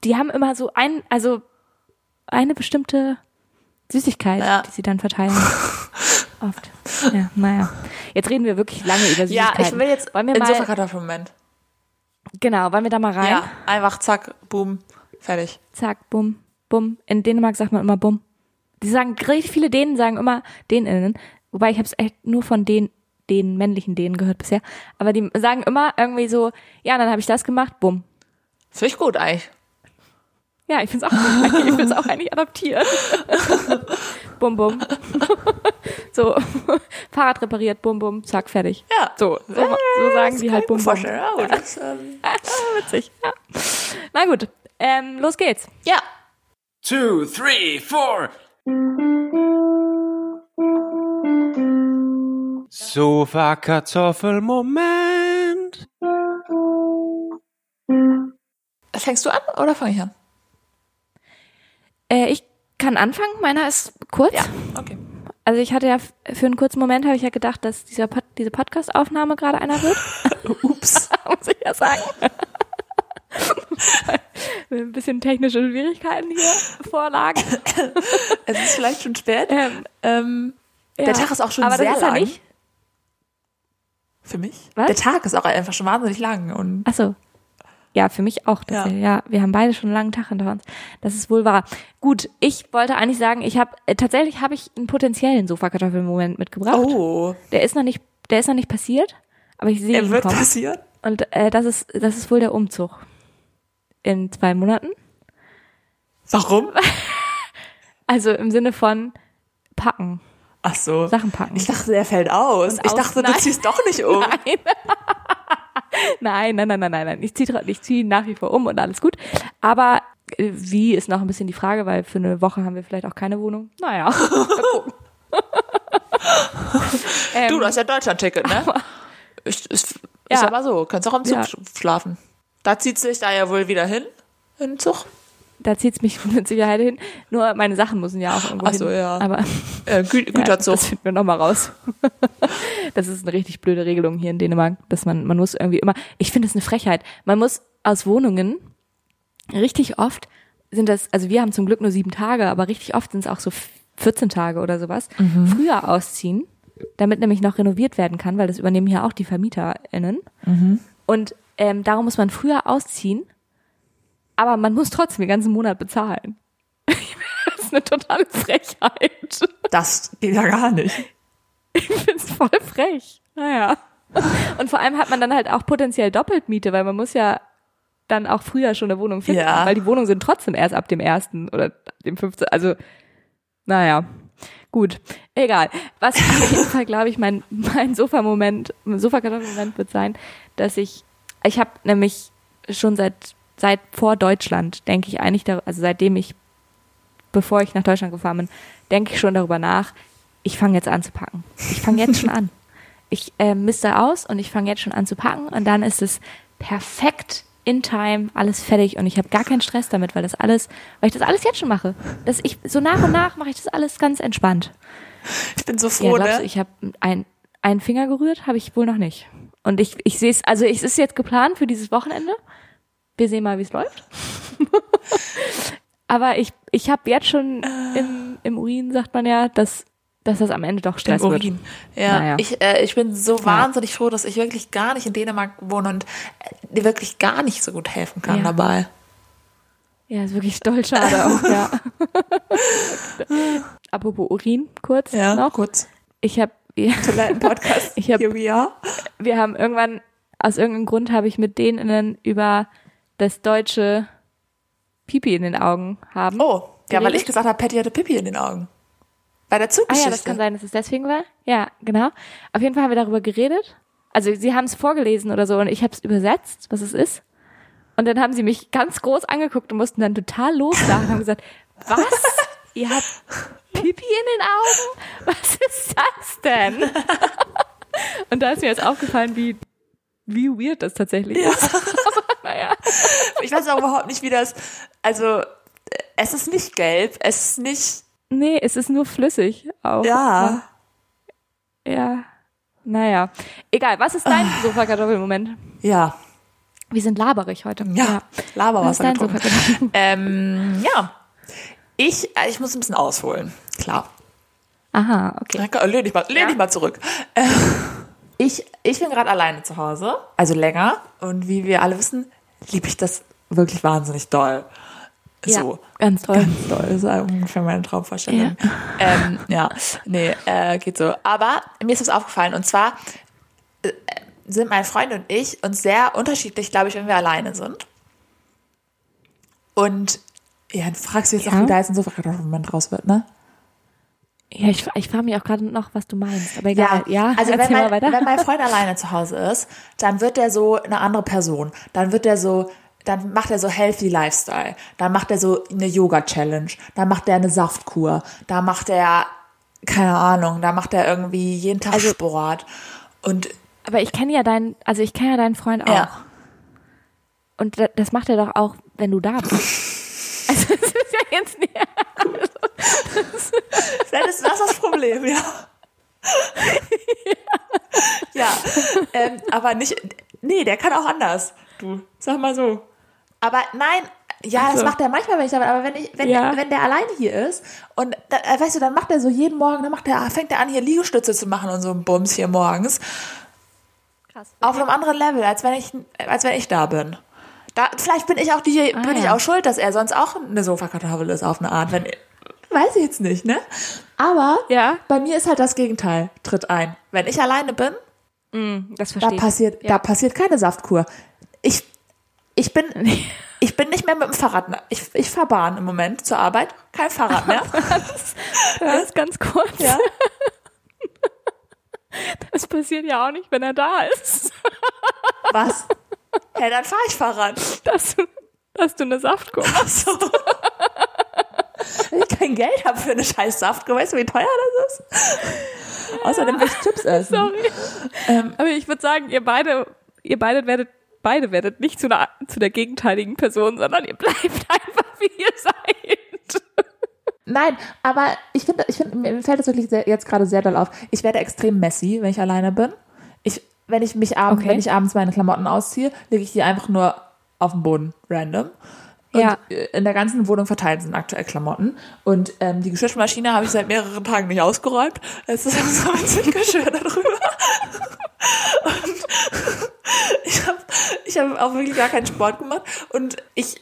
die haben immer so ein, also eine bestimmte Süßigkeit, Ja. die sie dann verteilen. Oft. Ja, naja. Jetzt reden wir wirklich lange über Ja, Süßigkeiten. ich will jetzt wollen wir in Sofakartoffelmoment. genau, wollen wir da mal rein? Ja, einfach zack, boom, fertig. Zack, bumm, bumm. In Dänemark sagt man immer bumm. Die sagen, richtig viele Dänen sagen immer Däninnen, wobei ich habe es echt nur von den, den männlichen Dänen gehört bisher, aber die sagen immer irgendwie so, ja, dann habe ich das gemacht, bumm. Finde ich gut eigentlich. Ja, ich find's auch gut. Ich will's auch eigentlich adoptieren. bum, bum. so, Fahrrad repariert, bum, bum, zack, fertig. Ja. So, so, so sagen die halt bum, bum. Ja, das, ähm, Ah, witzig. Ja. Na gut, ähm, los geht's. ja. Two, three, four. Sofa Kartoffelmoment. Fängst du an oder fange ich an? Äh, ich kann anfangen, meiner ist kurz. Ja, okay. Also ich hatte ja für einen kurzen Moment habe ich ja gedacht, dass dieser Pod diese Podcast-Aufnahme gerade einer wird. Ups. muss ich ja sagen. Ein bisschen technische Schwierigkeiten hier vorlagen. Es ist vielleicht schon spät. Ähm, Ähm, ja. Der Tag ist auch schon Aber sehr er lang. nicht. Für mich? Was? Der Tag ist auch einfach schon wahnsinnig lang. Und Ach so. Ja, für mich auch. Ja. Ja. ja, wir haben beide schon einen langen Tag hinter uns. Das ist wohl wahr. Gut, ich wollte eigentlich sagen, ich habe äh, tatsächlich habe ich einen potenziellen Sofakartoffelmoment mitgebracht. oh, Der ist noch nicht, der ist noch nicht passiert, aber ich sehe er ihn wird kommen. passieren. Und äh, das ist das ist wohl der Umzug in zwei Monaten. Warum? Also im Sinne von packen, Ach so. Sachen packen. Ich dachte, der fällt aus. Und ich aus- dachte, du Nein. ziehst doch nicht um. Nein, nein, nein, nein, nein, nein. Ich ziehe ich zieh nach wie vor um und alles gut. Aber äh, wie ist noch ein bisschen die Frage, weil für eine Woche haben wir vielleicht auch keine Wohnung. Naja. ähm, Du, du hast ja Deutschland-Ticket, ne? Ich, ist, ist Ja. aber so. Kannst auch am Zug Ja. sch- schlafen. Da zieht sich da ja wohl wieder hin. In den Zug. da zieht's mich mit Sicherheit hin. Nur meine Sachen müssen ja auch irgendwo Ach so, hin. ja. Aber Äh, Gü ja, Güterzug. das finden wir nochmal raus. das ist eine richtig blöde Regelung hier in Dänemark, dass man, man muss irgendwie immer, ich finde es eine Frechheit. Man muss aus Wohnungen richtig oft sind das, also wir haben zum Glück nur sieben Tage, aber richtig oft sind es auch so 14 Tage oder sowas, früher ausziehen, damit nämlich noch renoviert werden kann, weil das übernehmen hier auch die VermieterInnen. Und ähm, darum muss man früher ausziehen, aber man muss trotzdem den ganzen Monat bezahlen. das ist eine totale Frechheit. Das geht ja gar nicht. Ich find's voll frech. Naja. Und vor allem hat man dann halt auch potenziell Doppeltmiete, weil man muss ja dann auch früher schon eine Wohnung finden, Ja. weil die Wohnungen sind trotzdem erst ab dem ersten oder dem 15. Also, naja. Gut, egal. Was auf jeden Fall, glaube ich, mein, mein Sofa-Moment, mein Sofakartoffelmoment wird sein, dass ich, ich habe nämlich schon seit, seit vor Deutschland, denke ich eigentlich, dar- also seitdem ich, bevor ich nach Deutschland gefahren bin, denke ich schon darüber nach, ich fange jetzt an zu packen. Ich fange jetzt schon an. Ich äh, miste aus und ich fange jetzt schon an zu packen und dann ist es perfekt in time, alles fertig und ich habe gar keinen Stress damit, weil das alles, weil ich das alles jetzt schon mache. Dass ich so nach und nach mache ich das alles ganz entspannt. Ich bin so Ja, froh, glaubst du, ne? ich habe ein, einen Finger gerührt, habe ich wohl noch nicht. Und ich, ich sehe es, also es ist jetzt geplant für dieses Wochenende. Wir sehen mal, wie es läuft. Aber ich, ich habe jetzt schon im, im Urin, sagt man ja, dass, dass das am Ende doch Stress Im wird. Urin. Ja, Naja. ich, äh, ich bin so wahnsinnig froh, dass ich wirklich gar nicht in Dänemark wohne und äh, dir wirklich gar nicht so gut helfen kann Ja. dabei. Ja, ist wirklich doll schade auch, ja. Apropos Urin, kurz Ja, noch. kurz. Ich habe, ja, Toiletten-Podcast. Ich hab- Here we are. wir haben irgendwann, aus irgendeinem Grund habe ich mit denen über das deutsche Pipi in den Augen haben. Oh, ja, weil ich gesagt habe, Patty hatte Pipi in den Augen. Bei der Ah Zuggeschichte. ja, das kann sein, dass es deswegen war. Ja, genau. Auf jeden Fall haben wir darüber geredet. Also sie haben es vorgelesen oder so und ich habe es übersetzt, was es ist. Und dann haben sie mich ganz groß angeguckt und mussten dann total loslachen und haben gesagt, was? Ihr habt Pipi in den Augen? Was ist das denn? und da ist mir jetzt aufgefallen, wie, wie weird das tatsächlich ist. Aber naja. Ich weiß auch überhaupt nicht, wie das. Also, äh, es ist nicht gelb, es ist nicht. Nee, es ist nur flüssig auch. Ja. Ja. Naja. Egal, was ist dein Sofakartoffelmoment? Ja. Wir sind laberig heute. Ja. Laber Was dein getrunken. Sofakartoffel? Ähm, ja. Ich, äh, ich muss ein bisschen ausholen. Klar. Aha, okay. Lehn dich mal, lehn Ja. dich mal zurück. Ich, ich bin gerade alleine zu Hause, also länger. Und wie wir alle wissen, liebe ich das wirklich wahnsinnig doll. So. Ja, ganz toll. Ganz doll. Das ist ungefähr meine Traumvorstellung. Ja, ähm, ja. nee, äh, geht so. Aber mir ist was aufgefallen. Und zwar äh, sind mein Freund und ich uns sehr unterschiedlich, glaube ich, wenn wir alleine sind. Und ja, dann fragst du jetzt Ja. auch, wie da jetzt ein Sofakartoffelmoment raus wird, ne? Ja, ich, ich frage mich auch gerade noch, was du meinst. Aber egal. Ja, also wenn mein, wenn mein Freund alleine zu Hause ist, dann wird er so eine andere Person. Dann wird er so, dann macht er so Healthy Lifestyle. Dann macht er so eine Yoga Challenge. Dann macht er eine Saftkur. Da macht er, keine Ahnung, da macht er irgendwie jeden Tag Also Sport. Und Aber ich kenne ja deinen, also ich kenne ja deinen Freund auch. Ja. Und da- das macht er doch auch, wenn du da bist. Also das ist ja jetzt nicht. das ist das, das Problem, ja. ja, ähm, aber nicht, nee, der kann auch anders. Du, sag mal so. Aber nein, ja, das so. macht er manchmal, wenn ich damit, aber wenn ich, wenn, Ja. wenn der alleine hier ist und da, äh, weißt du, dann macht er so jeden Morgen, dann macht er, fängt er an, hier Liegestütze zu machen und so ein Bums hier morgens. Krass. Auf einem anderen Level, als wenn ich, als wenn ich da bin. Da, vielleicht bin ich auch die, bin ich ja. auch schuld, dass er sonst auch eine Sofakartoffel ist auf eine Art. Wenn, weiß ich jetzt nicht, ne? Aber Ja. bei mir ist halt das Gegenteil, tritt ein. Wenn ich alleine bin, Das da verstehe ich. passiert, ja. da passiert keine Saftkur. Ich, ich bin, ich bin nicht mehr mit dem Fahrrad. Ich, ich fahre Bahn im Moment zur Arbeit. Kein Fahrrad mehr. Das ganz kurz. ja. Das passiert ja auch nicht, wenn er da ist. Was? Hey, dann fahre ich Fahrrad. Dass du, dass du eine Saftkur machst. So. Wenn ich kein Geld habe für eine scheiß Saftkur, weißt du, wie teuer das ist? Außerdem will ich Chips essen. Sorry. Ähm, Aber ich würde sagen, ihr beide, ihr beide werdet, beide werdet nicht zu der, zu der gegenteiligen Person, sondern ihr bleibt einfach wie ihr seid. Nein, aber ich finde, ich finde, mir fällt es wirklich sehr, jetzt gerade sehr doll auf. Ich werde extrem messy, wenn ich alleine bin. Ich, wenn ich mich abends, Okay. wenn ich abends meine Klamotten ausziehe, lege ich die einfach nur auf den Boden, random. Und Ja. äh, in der ganzen Wohnung verteilt sind aktuell Klamotten. Und ähm, die Geschirrmaschine habe ich seit mehreren Tagen nicht ausgeräumt. Es ist so ein Geschirr darüber. Und ich habe ich hab auch wirklich gar keinen Sport gemacht. Und ich,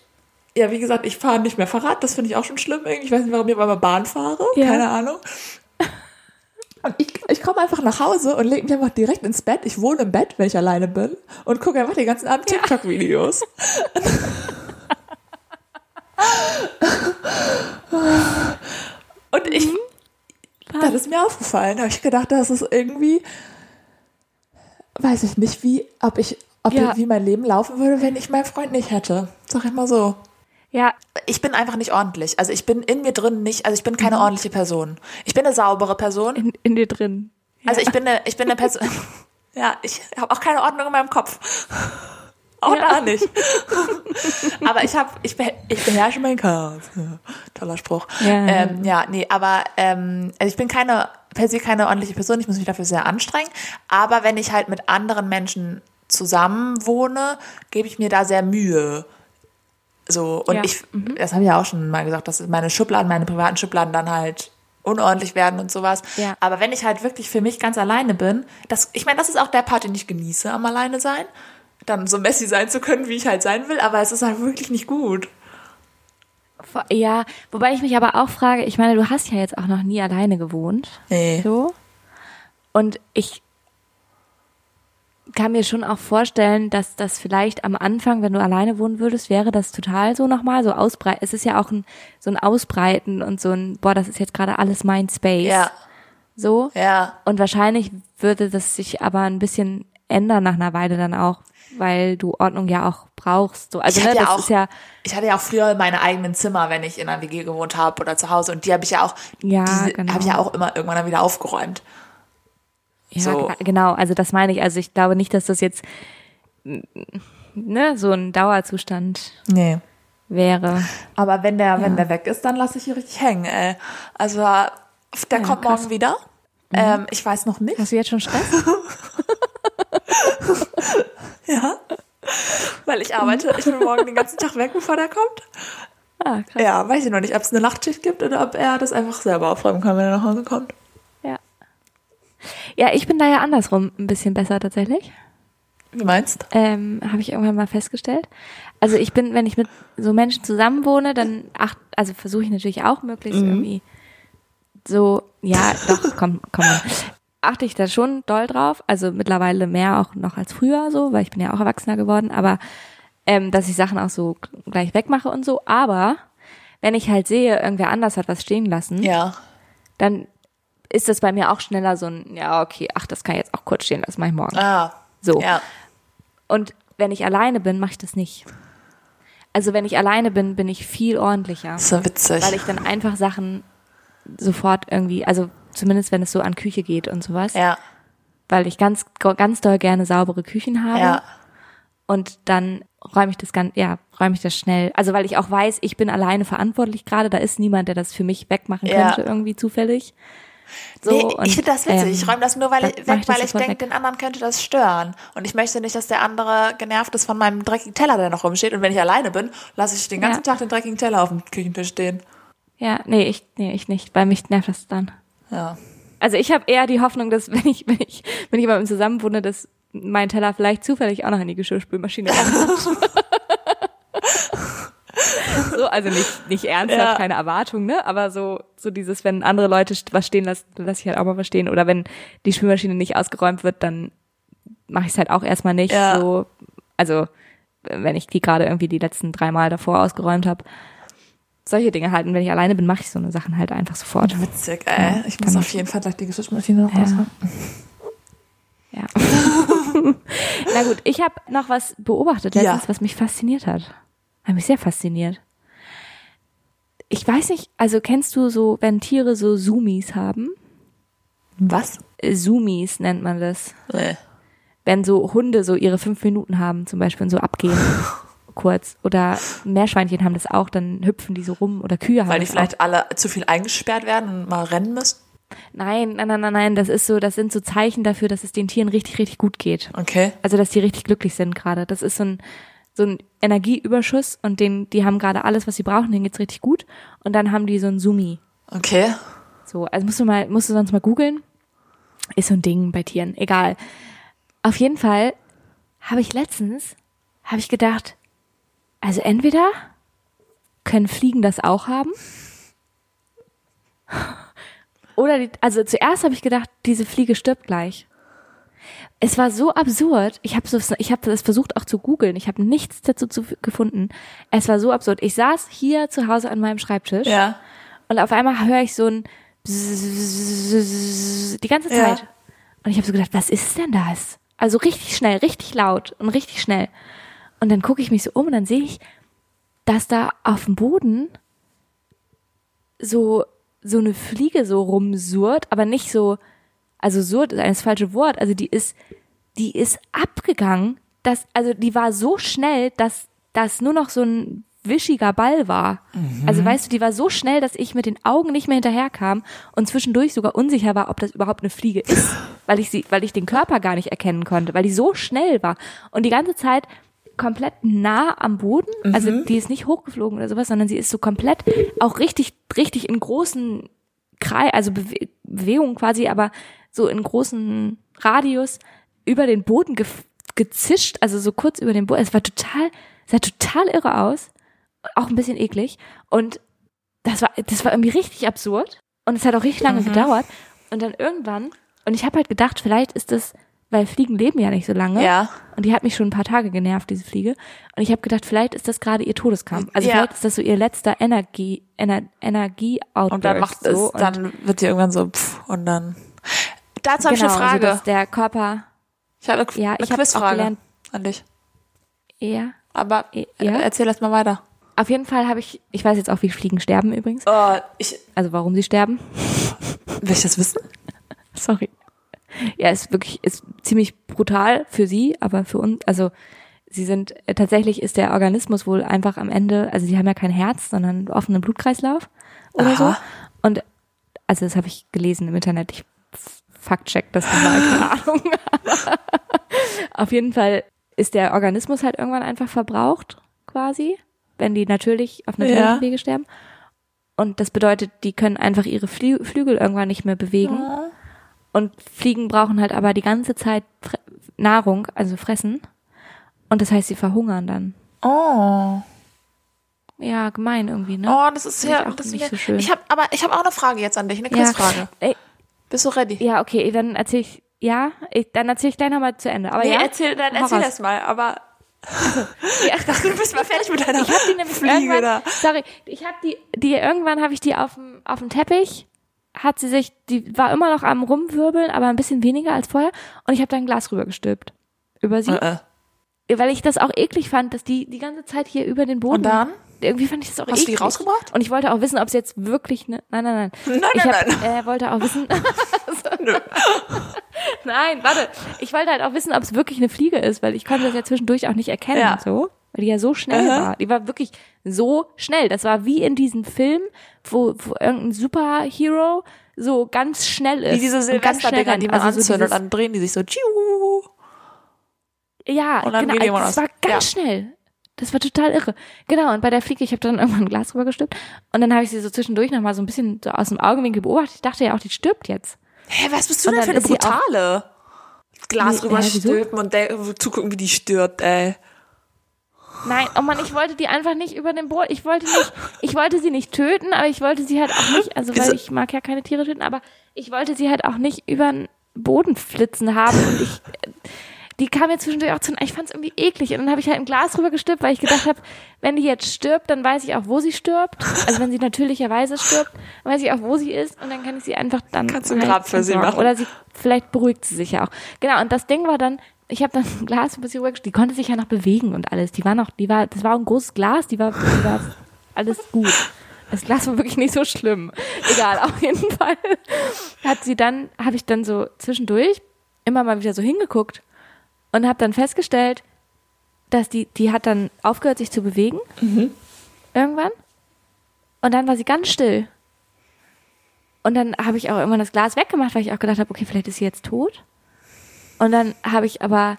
ja, wie gesagt, ich fahre nicht mehr Fahrrad. Das finde ich auch schon schlimm. irgendwie. Ich weiß nicht, warum ich auf einmal Bahn fahre. Ja. Keine Ahnung. Und ich, ich komme einfach nach Hause und lege mich einfach direkt ins Bett. Ich wohne im Bett, wenn ich alleine bin. Und gucke einfach den ganzen Abend TikTok-Videos. Und ich, das ist mir aufgefallen. Da habe ich gedacht, das ist irgendwie, weiß ich nicht, wie, ob ich, ob Ja. wie mein Leben laufen würde, wenn ich meinen Freund nicht hätte. Sag ich mal so. Ja, Ich bin einfach nicht ordentlich. Also ich bin in mir drin nicht, also ich bin keine ordentliche Person. Ich bin eine saubere Person. in, in dir drin. Also ich bin eine, ich bin eine Person. Ja, ich habe auch keine Ordnung in meinem Kopf. Auch Ja. da nicht. aber ich habe, ich, beh- ich beherrsche mein Chaos. Toller Spruch. Ja. Ähm, ja, nee, aber ähm, also ich bin keine, per se keine ordentliche Person. Ich muss mich dafür sehr anstrengen. Aber wenn ich halt mit anderen Menschen zusammen wohne, gebe ich mir da sehr Mühe. So, und Ja. ich, das habe ich ja auch schon mal gesagt, dass meine Schubladen, meine privaten Schubladen dann halt unordentlich werden und sowas. Ja. Aber wenn ich halt wirklich für mich ganz alleine bin, das, ich meine, das ist auch der Part, den ich genieße am Alleine sein, dann so messy sein zu können, wie ich halt sein will, aber es ist halt wirklich nicht gut. Ja, wobei ich mich aber auch frage, ich meine, du hast ja jetzt auch noch nie alleine gewohnt. Nee. So. Und ich kann mir schon auch vorstellen, dass das vielleicht am Anfang, wenn du alleine wohnen würdest, wäre das total so nochmal so ausbreiten. Es ist ja auch ein, so ein Ausbreiten und so ein, boah, das ist jetzt gerade alles mein Space. Ja, So. ja. Und wahrscheinlich würde das sich aber ein bisschen ändern nach einer Weile dann auch, weil du Ordnung ja auch brauchst. So, also Ich ne, hatte das ja auch- ist ja, Ich hatte ja auch früher meine eigenen Zimmer, wenn ich in einer WG gewohnt habe oder zu Hause und die habe ich ja auch, Ja, genau. habe ich ja auch immer irgendwann dann wieder aufgeräumt. Ja so. genau, also das meine ich. Also ich glaube nicht, dass das jetzt ne, so ein Dauerzustand Nee. wäre. Aber wenn der, wenn der weg ist, dann lasse ich ihn richtig hängen, ey. Also, der kommt krass. morgen wieder. Ähm, ich weiß noch nicht. Hast du jetzt schon Stress? Ja. Weil ich arbeite. Ich bin morgen den ganzen Tag weg, bevor der kommt. ah, krass. Ja, weiß ich noch nicht, ob es eine Nachtschicht gibt oder ob er das einfach selber aufräumen kann, wenn er nach Hause kommt. Ja. Ich bin da ja andersrum ein bisschen besser tatsächlich. Wie meinst ähm, habe ich irgendwann mal festgestellt. Also ich bin, wenn ich mit so Menschen zusammenwohne, dann acht, also versuche ich natürlich auch möglichst irgendwie so, ja, doch, komm, komm mal. Achte ich da schon doll drauf, also mittlerweile mehr auch noch als früher so, weil ich bin ja auch erwachsener geworden, aber ähm, dass ich Sachen auch so gleich wegmache und so, aber wenn ich halt sehe, irgendwer anders hat was stehen lassen, Ja. dann ist das bei mir auch schneller so ein, ja, okay, ach, das kann ich jetzt auch kurz stehen lassen, mach ich morgen. Ah. So. Ja. Und wenn ich alleine bin, mache ich das nicht. Also wenn ich alleine bin, bin ich viel ordentlicher, So witzig. weil ich dann einfach Sachen sofort irgendwie, also zumindest wenn es so an Küche geht und sowas, ja. weil ich ganz ganz doll gerne saubere Küchen habe Ja. und dann räume ich das ganz, ja, räume ich das schnell. Also weil ich auch weiß, ich bin alleine verantwortlich gerade, da ist niemand, der das für mich wegmachen Ja. könnte irgendwie zufällig. So, nee, ich finde das witzig. ähm, ich räume das nur weil ich, weg, ich weil ich denke, den anderen könnte das stören. Und ich möchte nicht, dass der andere genervt ist von meinem dreckigen Teller, der noch rumsteht. Und wenn ich alleine bin, lasse ich den ganzen Ja. Tag den dreckigen Teller auf dem Küchentisch stehen. Ja, nee, ich, nee, ich nicht, weil mich nervt das dann. Ja. Also ich habe eher die Hoffnung, dass wenn ich, wenn ich, wenn ich jemandem zusammenwohne, dass mein Teller vielleicht zufällig auch noch in die Geschirrspülmaschine kommt. so, also nicht, nicht ernsthaft, Ja. keine Erwartung, ne? Aber so, so dieses, wenn andere Leute was stehen lassen, lasse ich halt auch mal was stehen. Oder wenn die Spülmaschine nicht ausgeräumt wird, dann mache ich es halt auch erstmal nicht. Ja. So, also wenn ich die gerade irgendwie die letzten drei Mal davor ausgeräumt habe. Solche Dinge halt. Und wenn ich alleine bin, mache ich so eine Sachen halt einfach sofort. Witzig, ey. Ich muss auf jeden Fall gleich die Geschirrmaschine noch Ja. Ja. Na gut, ich habe noch was beobachtet letztens, Ja. was mich fasziniert hat. Hat mich sehr fasziniert. Ich weiß nicht, also kennst du so, wenn Tiere so Zoomies haben? Was? Äh, Zoomies nennt man das. Nee. Wenn so Hunde so ihre fünf Minuten haben zum Beispiel und so abgehen. kurz. Oder Meerschweinchen haben das auch, dann hüpfen die so rum. Oder Kühe haben Weil die vielleicht alle zu viel eingesperrt werden und mal rennen müssen. Nein, nein, nein, nein, nein, das ist so, das sind so Zeichen dafür, dass es den Tieren richtig, richtig gut geht. Okay. Also, dass die richtig glücklich sind gerade. Das ist so ein, so ein Energieüberschuss und den, die haben gerade alles, was sie brauchen, denen geht's richtig gut. Und dann haben die so ein Sumi. Okay. So, also musst du mal, musst du sonst mal googeln. Ist so ein Ding bei Tieren. Egal. Auf jeden Fall habe ich letztens, habe ich gedacht, also entweder können Fliegen das auch haben. Oder die, also zuerst habe ich gedacht, diese Fliege stirbt gleich. Es war so absurd. Ich habe so, ich habe das versucht auch zu googeln. Ich habe nichts dazu zu, gefunden. Es war so absurd. Ich saß hier zu Hause an meinem Schreibtisch Ja. und auf einmal höre ich so ein die ganze Ja. Zeit. Und ich habe so gedacht, was ist denn das? Also richtig schnell, richtig laut und richtig schnell. Und dann gucke ich mich so um und dann sehe ich, dass da auf dem Boden so so eine Fliege so rumsurrt, aber nicht so, also surrt ist das falsche Wort, also die ist, die ist abgegangen, dass, also die war so schnell, dass das nur noch so ein wischiger Ball war. Also weißt du, die war so schnell, dass ich mit den Augen nicht mehr hinterherkam und zwischendurch sogar unsicher war, ob das überhaupt eine Fliege ist, weil ich sie, weil ich den Körper gar nicht erkennen konnte, weil die so schnell war. Und die ganze Zeit komplett nah am Boden, also die ist nicht hochgeflogen oder sowas, sondern sie ist so komplett auch richtig, richtig in großen Kreis, also Bewe Bewegung quasi, aber so in großen Radius über den Boden ge gezischt, also so kurz über den Boden. Es war total, sah total irre aus, auch ein bisschen eklig und das war, das war irgendwie richtig absurd und es hat auch richtig lange gedauert und dann irgendwann und ich habe halt gedacht, vielleicht ist das, weil Fliegen leben ja nicht so lange Ja. und die hat mich schon ein paar Tage genervt, diese Fliege. Und ich habe gedacht, vielleicht ist das gerade ihr Todeskampf. Also Ja. vielleicht ist das so ihr letzter Energie, Ener, Energie Und dann macht es, so. Dann wird die irgendwann so, pff, und dann. Dazu habe ich genau, eine Also Frage. dass der Körper ich habe eine, Ja, eine ich hab auch Quizfrage gelernt- an dich. eher. Aber Ja? äh, erzähl erst mal weiter. Auf jeden Fall habe ich, ich weiß jetzt auch, wie Fliegen sterben übrigens. Oh, ich, Also warum sie sterben. will ich das wissen? Sorry. Ja, ist wirklich, ist ziemlich brutal für sie, aber für uns, also sie sind, äh, tatsächlich ist der Organismus wohl einfach am Ende, also sie haben ja kein Herz, sondern offenen Blutkreislauf oder so. Aha. Und, also das habe ich gelesen im Internet, ich faktcheck das nochmal, keine Ahnung. Auf jeden Fall ist der Organismus halt irgendwann einfach verbraucht, quasi, wenn die natürlich auf natürlichen Ja. Wege sterben. Und das bedeutet, die können einfach ihre Flü Flügel irgendwann nicht mehr bewegen. Und Fliegen brauchen halt aber die ganze Zeit Nahrung, also fressen. Und das heißt, sie verhungern dann. Oh. Ja, gemein irgendwie, ne? Oh, das ist ja das nicht so schön. Ich habe aber ich habe auch eine Frage jetzt an dich, eine Quizfrage. Ey, Bist du ready? ja, okay, dann erzähl ich, ja, ich, dann erzähl ich gleich nochmal zu Ende. Aber Nee, ja, erzähl, dann erzähl raus. erst mal, aber Ja, ich dachte, du bist mal fertig mit deiner Ich habe die nämlich Fliege irgendwann, da. sorry, ich habe die, die irgendwann habe ich die auf dem auf dem Teppich, hat sie sich, die war immer noch am rumwirbeln, aber ein bisschen weniger als vorher, und ich habe da ein Glas rübergestülpt über sie, Äh, weil ich das auch eklig fand, dass die die ganze Zeit hier über den Boden. Und dann? Irgendwie fand ich das auch Hast du die eklig. rausgebracht? Und ich wollte auch wissen, ob es jetzt wirklich eine. Nein, nein, nein. Nein, ich nein, hab, Äh, wollte auch wissen. nein, warte. Ich wollte halt auch wissen, ob es wirklich eine Fliege ist, weil ich konnte das ja zwischendurch auch nicht erkennen Ja. so. Weil die ja so schnell Aha. war. Die war wirklich so schnell. Das war wie in diesem Film, wo, wo irgendein Superhero so ganz schnell ist. Wie diese und ganz schnell Silvesterdinger, die man Also so anzündet dieses- und dann drehen die sich so. Ja, Und dann genau. die mal Das raus. war ganz Ja. schnell. Das war total irre. Genau, und bei der Fliege, ich habe dann irgendwann ein Glas rübergestülpt und dann habe ich sie so zwischendurch noch mal so ein bisschen so aus dem Augenwinkel beobachtet. Ich dachte ja auch, die stirbt jetzt. Hä, was bist du Und denn für eine brutale? Glas Nee, rüber hä, wieso? stülpen und der, zugucken, wie die stirbt, ey. Nein, oh Mann, ich wollte die einfach nicht über den Boden. Ich wollte nicht, ich wollte sie nicht töten, aber ich wollte sie halt auch nicht, also weil ich mag ja keine Tiere töten, aber ich wollte sie halt auch nicht über den Boden flitzen haben und ich, die kam mir zwischendurch auch zu, ich fand es irgendwie eklig und dann habe ich halt ein Glas drüber gestülpt, weil ich gedacht habe, wenn die jetzt stirbt, dann weiß ich auch, wo sie stirbt. Also wenn sie natürlicherweise stirbt, dann weiß ich auch, wo sie ist und dann kann ich sie einfach dann Kannst du ein Grab für sie machen. Oder sie, vielleicht beruhigt sie sich ja auch. Genau, und das Ding war dann, ich habe dann ein Glas über sie rübergestellt, die konnte sich ja noch bewegen und alles. Die war noch, die war, das war ein großes Glas, die war, die war alles gut. Das Glas war wirklich nicht so schlimm. Egal, auf jeden Fall hat sie dann, habe ich dann so zwischendurch immer mal wieder so hingeguckt und habe dann festgestellt, dass die, die hat dann aufgehört, sich zu bewegen. Irgendwann. Und dann war sie ganz still. Und dann habe ich auch irgendwann das Glas weggemacht, weil ich auch gedacht habe, okay, vielleicht ist sie jetzt tot. Und dann habe ich aber,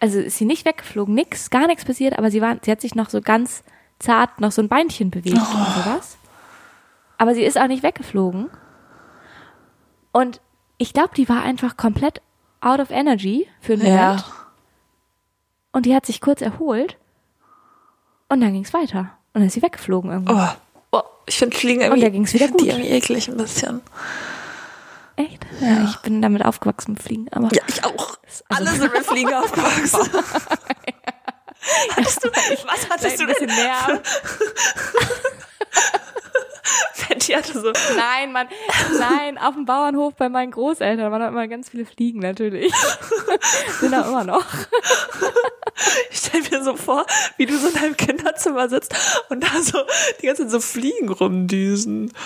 also ist sie nicht weggeflogen, nix, gar nichts passiert, aber sie war, sie hat sich noch so ganz zart noch so ein Beinchen bewegt und sowas. Aber sie ist auch nicht weggeflogen. Und ich glaube, die war einfach komplett out of energy für einen Ja. Moment. Und die hat sich kurz erholt. Und dann ging es weiter. Und dann ist sie weggeflogen irgendwann. Oh, oh ich finde Fliegen Und irgendwie, da ging's wieder ich find die gut. irgendwie eklig ein bisschen. Echt? Ja, ich bin damit aufgewachsen mit Fliegen. Aber Ja, ich auch. also- Alle sind mit Fliegen aufgewachsen. hattest du, was hattest du ein bisschen denn? mehr. Betty hatte so, Nein, Mann, nein, auf dem Bauernhof bei meinen Großeltern waren da immer ganz viele Fliegen natürlich. Sind da immer noch. Ich stell mir so vor, wie du so in deinem Kinderzimmer sitzt und da so die ganze Zeit so Fliegen rumdüsen.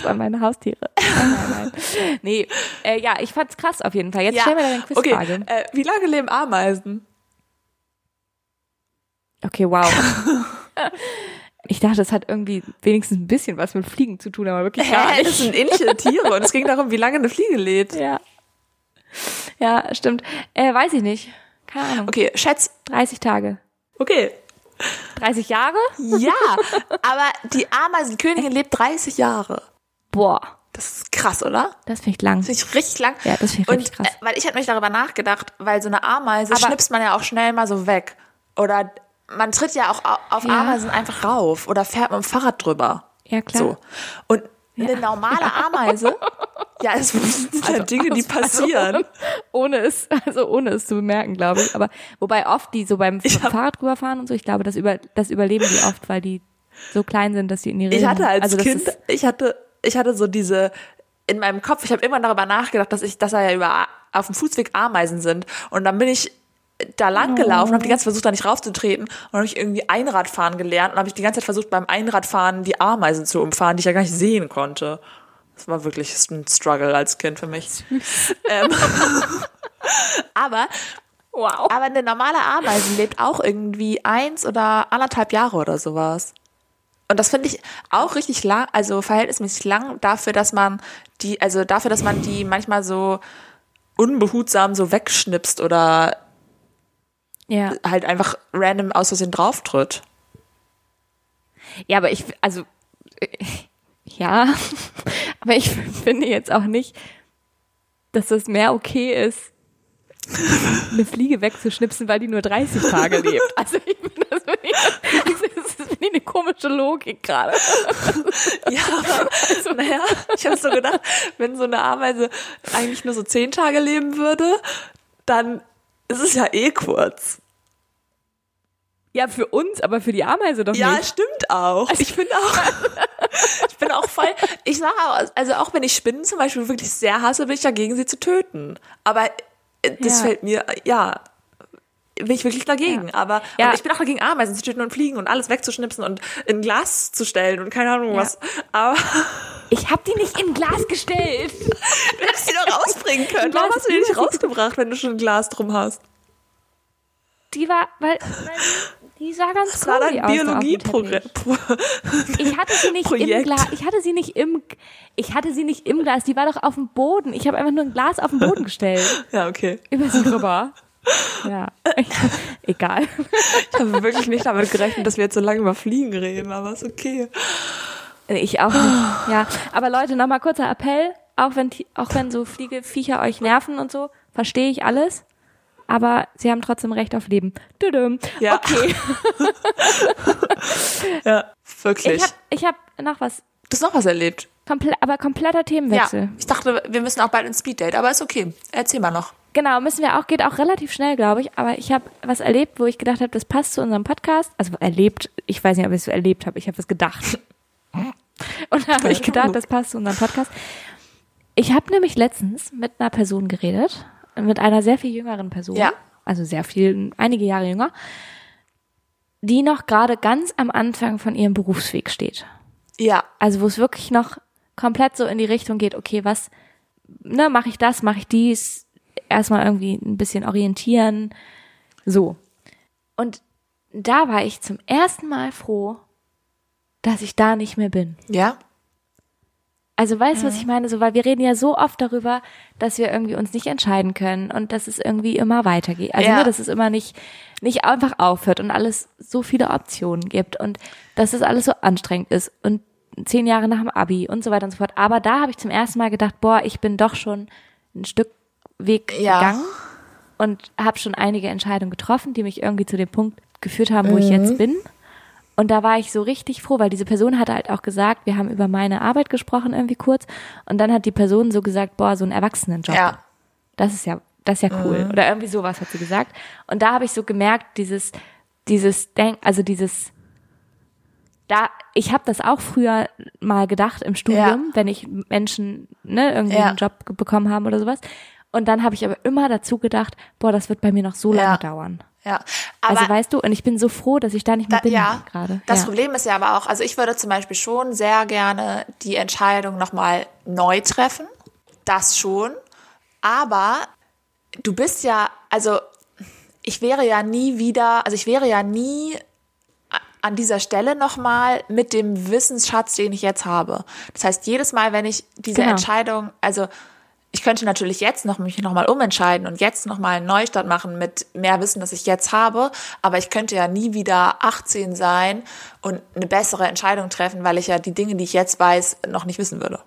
Das waren meine Haustiere. Nein, nein, nein. Nee, äh, ja, ich fand's krass auf jeden Fall. Jetzt stell mir deine Quizfrage. Okay, äh, wie lange leben Ameisen? Okay, wow. Ich dachte, das hat irgendwie wenigstens ein bisschen was mit Fliegen zu tun, aber wirklich gar Hä, nicht. das sind ähnliche Tiere und es ging darum, wie lange eine Fliege lebt. Ja. Ja, stimmt. Äh, weiß ich nicht. Keine Ahnung. Okay, schätz. 30 Tage. Okay. 30 Jahre? Ja, aber die Ameisenkönigin lebt 30 Jahre. Boah, Das ist krass, oder? das finde ich lang. Finde ich richtig lang. Ja, das finde ich richtig krass. äh, weil ich hatte mich darüber nachgedacht, weil so eine Ameise Aber- schnipst man ja auch schnell mal so weg. Oder man tritt ja auch au- auf Ja. Ameisen einfach rauf oder fährt mit dem Fahrrad drüber. Ja, klar. So. Und eine normale Ameise, ja, es sind ja Dinge, die passieren. Also, ohne es, also ohne es zu bemerken, glaube ich. Aber wobei oft die so beim hab- Fahrrad rüberfahren und so, ich glaube, das über, das überleben die oft, weil die so klein sind, dass sie in ihre Ich hatte als also Kind, ist- ich hatte, ich hatte so diese in meinem Kopf, ich habe immer darüber nachgedacht, dass ich, dass da ja über auf dem Fußweg Ameisen sind. Und dann bin ich da lang gelaufen, habe die ganze Zeit versucht, da nicht raufzutreten und habe ich irgendwie Einradfahren gelernt und habe ich die ganze Zeit versucht, beim Einradfahren die Ameisen zu umfahren, die ich ja gar nicht sehen konnte. Das war wirklich ein Struggle als Kind für mich. Ähm, aber wow. aber eine normale Ameise lebt auch irgendwie eins oder anderthalb Jahre oder sowas. Und das finde ich auch richtig lang, also verhältnismäßig lang dafür, dass man die, also dafür, dass man die manchmal so unbehutsam so wegschnipst oder Ja. halt einfach random aus Versehen drauftritt. Ja, aber ich, also, äh, ja, aber ich finde jetzt auch nicht, dass das mehr okay ist, eine Fliege wegzuschnipsen, weil die nur 30 Tage lebt. Also ich finde das, finde ich, das ist finde ich eine komische Logik gerade. Ja, aber naja, ich habe so gedacht, wenn so eine Ameise eigentlich nur so zehn Tage leben würde, dann ist es ja eh kurz. Ja, für uns, aber für die Ameise doch Ja, nicht. stimmt auch. ich finde auch, ich bin auch voll, ich sage auch, also auch wenn ich Spinnen zum Beispiel wirklich sehr hasse, bin ich dagegen, sie zu töten. Aber äh, das Ja. fällt mir, ja, bin ich wirklich dagegen. Aber Ja. ich bin auch dagegen, Ameisen zu töten und fliegen und alles wegzuschnipsen und in Glas zu stellen und keine Ahnung was. Aber Ich habe die nicht in Glas gestellt. du hättest sie doch rausbringen können. Warum hast du die nicht rausgebracht, wenn du schon ein Glas drum hast? Die war, weil, weil die sah ganz Das war dem Biologieprogramm. Ich hatte sie nicht im Projekt. Glas. Ich hatte sie nicht im. Ich hatte sie nicht im Glas. Die war doch auf dem Boden. Ich habe einfach nur ein Glas auf den Boden gestellt. Ja, okay. Über sie drüber. Ja. Egal. Ich habe wirklich nicht damit gerechnet, dass wir jetzt so lange über Fliegen reden, aber ist okay. Ich auch nicht. Ja. Aber Leute, nochmal kurzer Appell. Auch wenn, auch wenn so Fliegeviecher euch nerven und so, verstehe ich alles. Aber sie haben trotzdem Recht auf Leben. Düdüm. Ja. Okay. Ja, wirklich. Ich habe ich hab noch was. Du hast noch was erlebt. Komple aber kompletter Themenwechsel. Ja, ich dachte, wir müssen auch bald ins Speeddate, aber ist okay. Erzähl mal noch. Genau, müssen wir auch, geht auch relativ schnell, glaube ich. Aber ich habe was erlebt, wo ich gedacht habe, das passt zu unserem Podcast. Also erlebt, ich weiß nicht, ob ich es so erlebt habe, ich habe was gedacht. Und da habe ich gedacht, das passt zu unserem Podcast. Ich habe nämlich letztens mit einer Person geredet, mit einer sehr viel jüngeren Person. Ja. Also sehr viel, einige Jahre jünger, die noch gerade ganz am Anfang von ihrem Berufsweg steht. Ja, Also wo es wirklich noch komplett so in die Richtung geht, okay, was, ne, mache ich das, mache ich dies, erstmal irgendwie ein bisschen orientieren. So. Und da war ich zum ersten Mal froh, dass ich da nicht mehr bin. Ja? Also weißt du, was ich meine? So, weil wir reden ja so oft darüber, dass wir irgendwie uns nicht entscheiden können und dass es irgendwie immer weitergeht. Also Ja. ne, dass es immer nicht, nicht einfach aufhört und alles so viele Optionen gibt und dass es alles so anstrengend ist und zehn Jahre nach dem Abi und so weiter und so fort. Aber da habe ich zum ersten Mal gedacht, boah, ich bin doch schon ein Stück Weg Ja. gegangen und habe schon einige Entscheidungen getroffen, die mich irgendwie zu dem Punkt geführt haben, wo ich Mhm. jetzt bin. Und da war ich so richtig froh, weil diese Person hatte halt auch gesagt, wir haben über meine Arbeit gesprochen irgendwie kurz. Und dann hat die Person so gesagt, boah, so ein Erwachsenenjob. Ja. Das ist ja, das ist ja cool. Oder irgendwie sowas hat sie gesagt. Und da habe ich so gemerkt, dieses, dieses Denk, also dieses, da, ich habe das auch früher mal gedacht im Studium, Ja. wenn ich Menschen, ne, irgendwie Ja. einen Job bekommen haben oder sowas. Und dann habe ich aber immer dazu gedacht, boah, das wird bei mir noch so lange Ja. dauern. Ja. Aber also weißt du, und ich bin so froh, dass ich da nicht mehr Da, bin ja, gerade. das ja. Problem ist ja aber auch, also ich würde zum Beispiel schon sehr gerne die Entscheidung nochmal neu treffen. Das schon. Aber du bist ja, also ich wäre ja nie wieder, also ich wäre ja nie an dieser Stelle nochmal mit dem Wissensschatz, den ich jetzt habe. Das heißt, jedes Mal, wenn ich diese Genau. Entscheidung, also ich könnte natürlich jetzt noch mich nochmal umentscheiden und jetzt nochmal einen Neustart machen mit mehr Wissen, das ich jetzt habe, aber ich könnte ja nie wieder 18 sein und eine bessere Entscheidung treffen, weil ich ja die Dinge, die ich jetzt weiß, noch nicht wissen würde.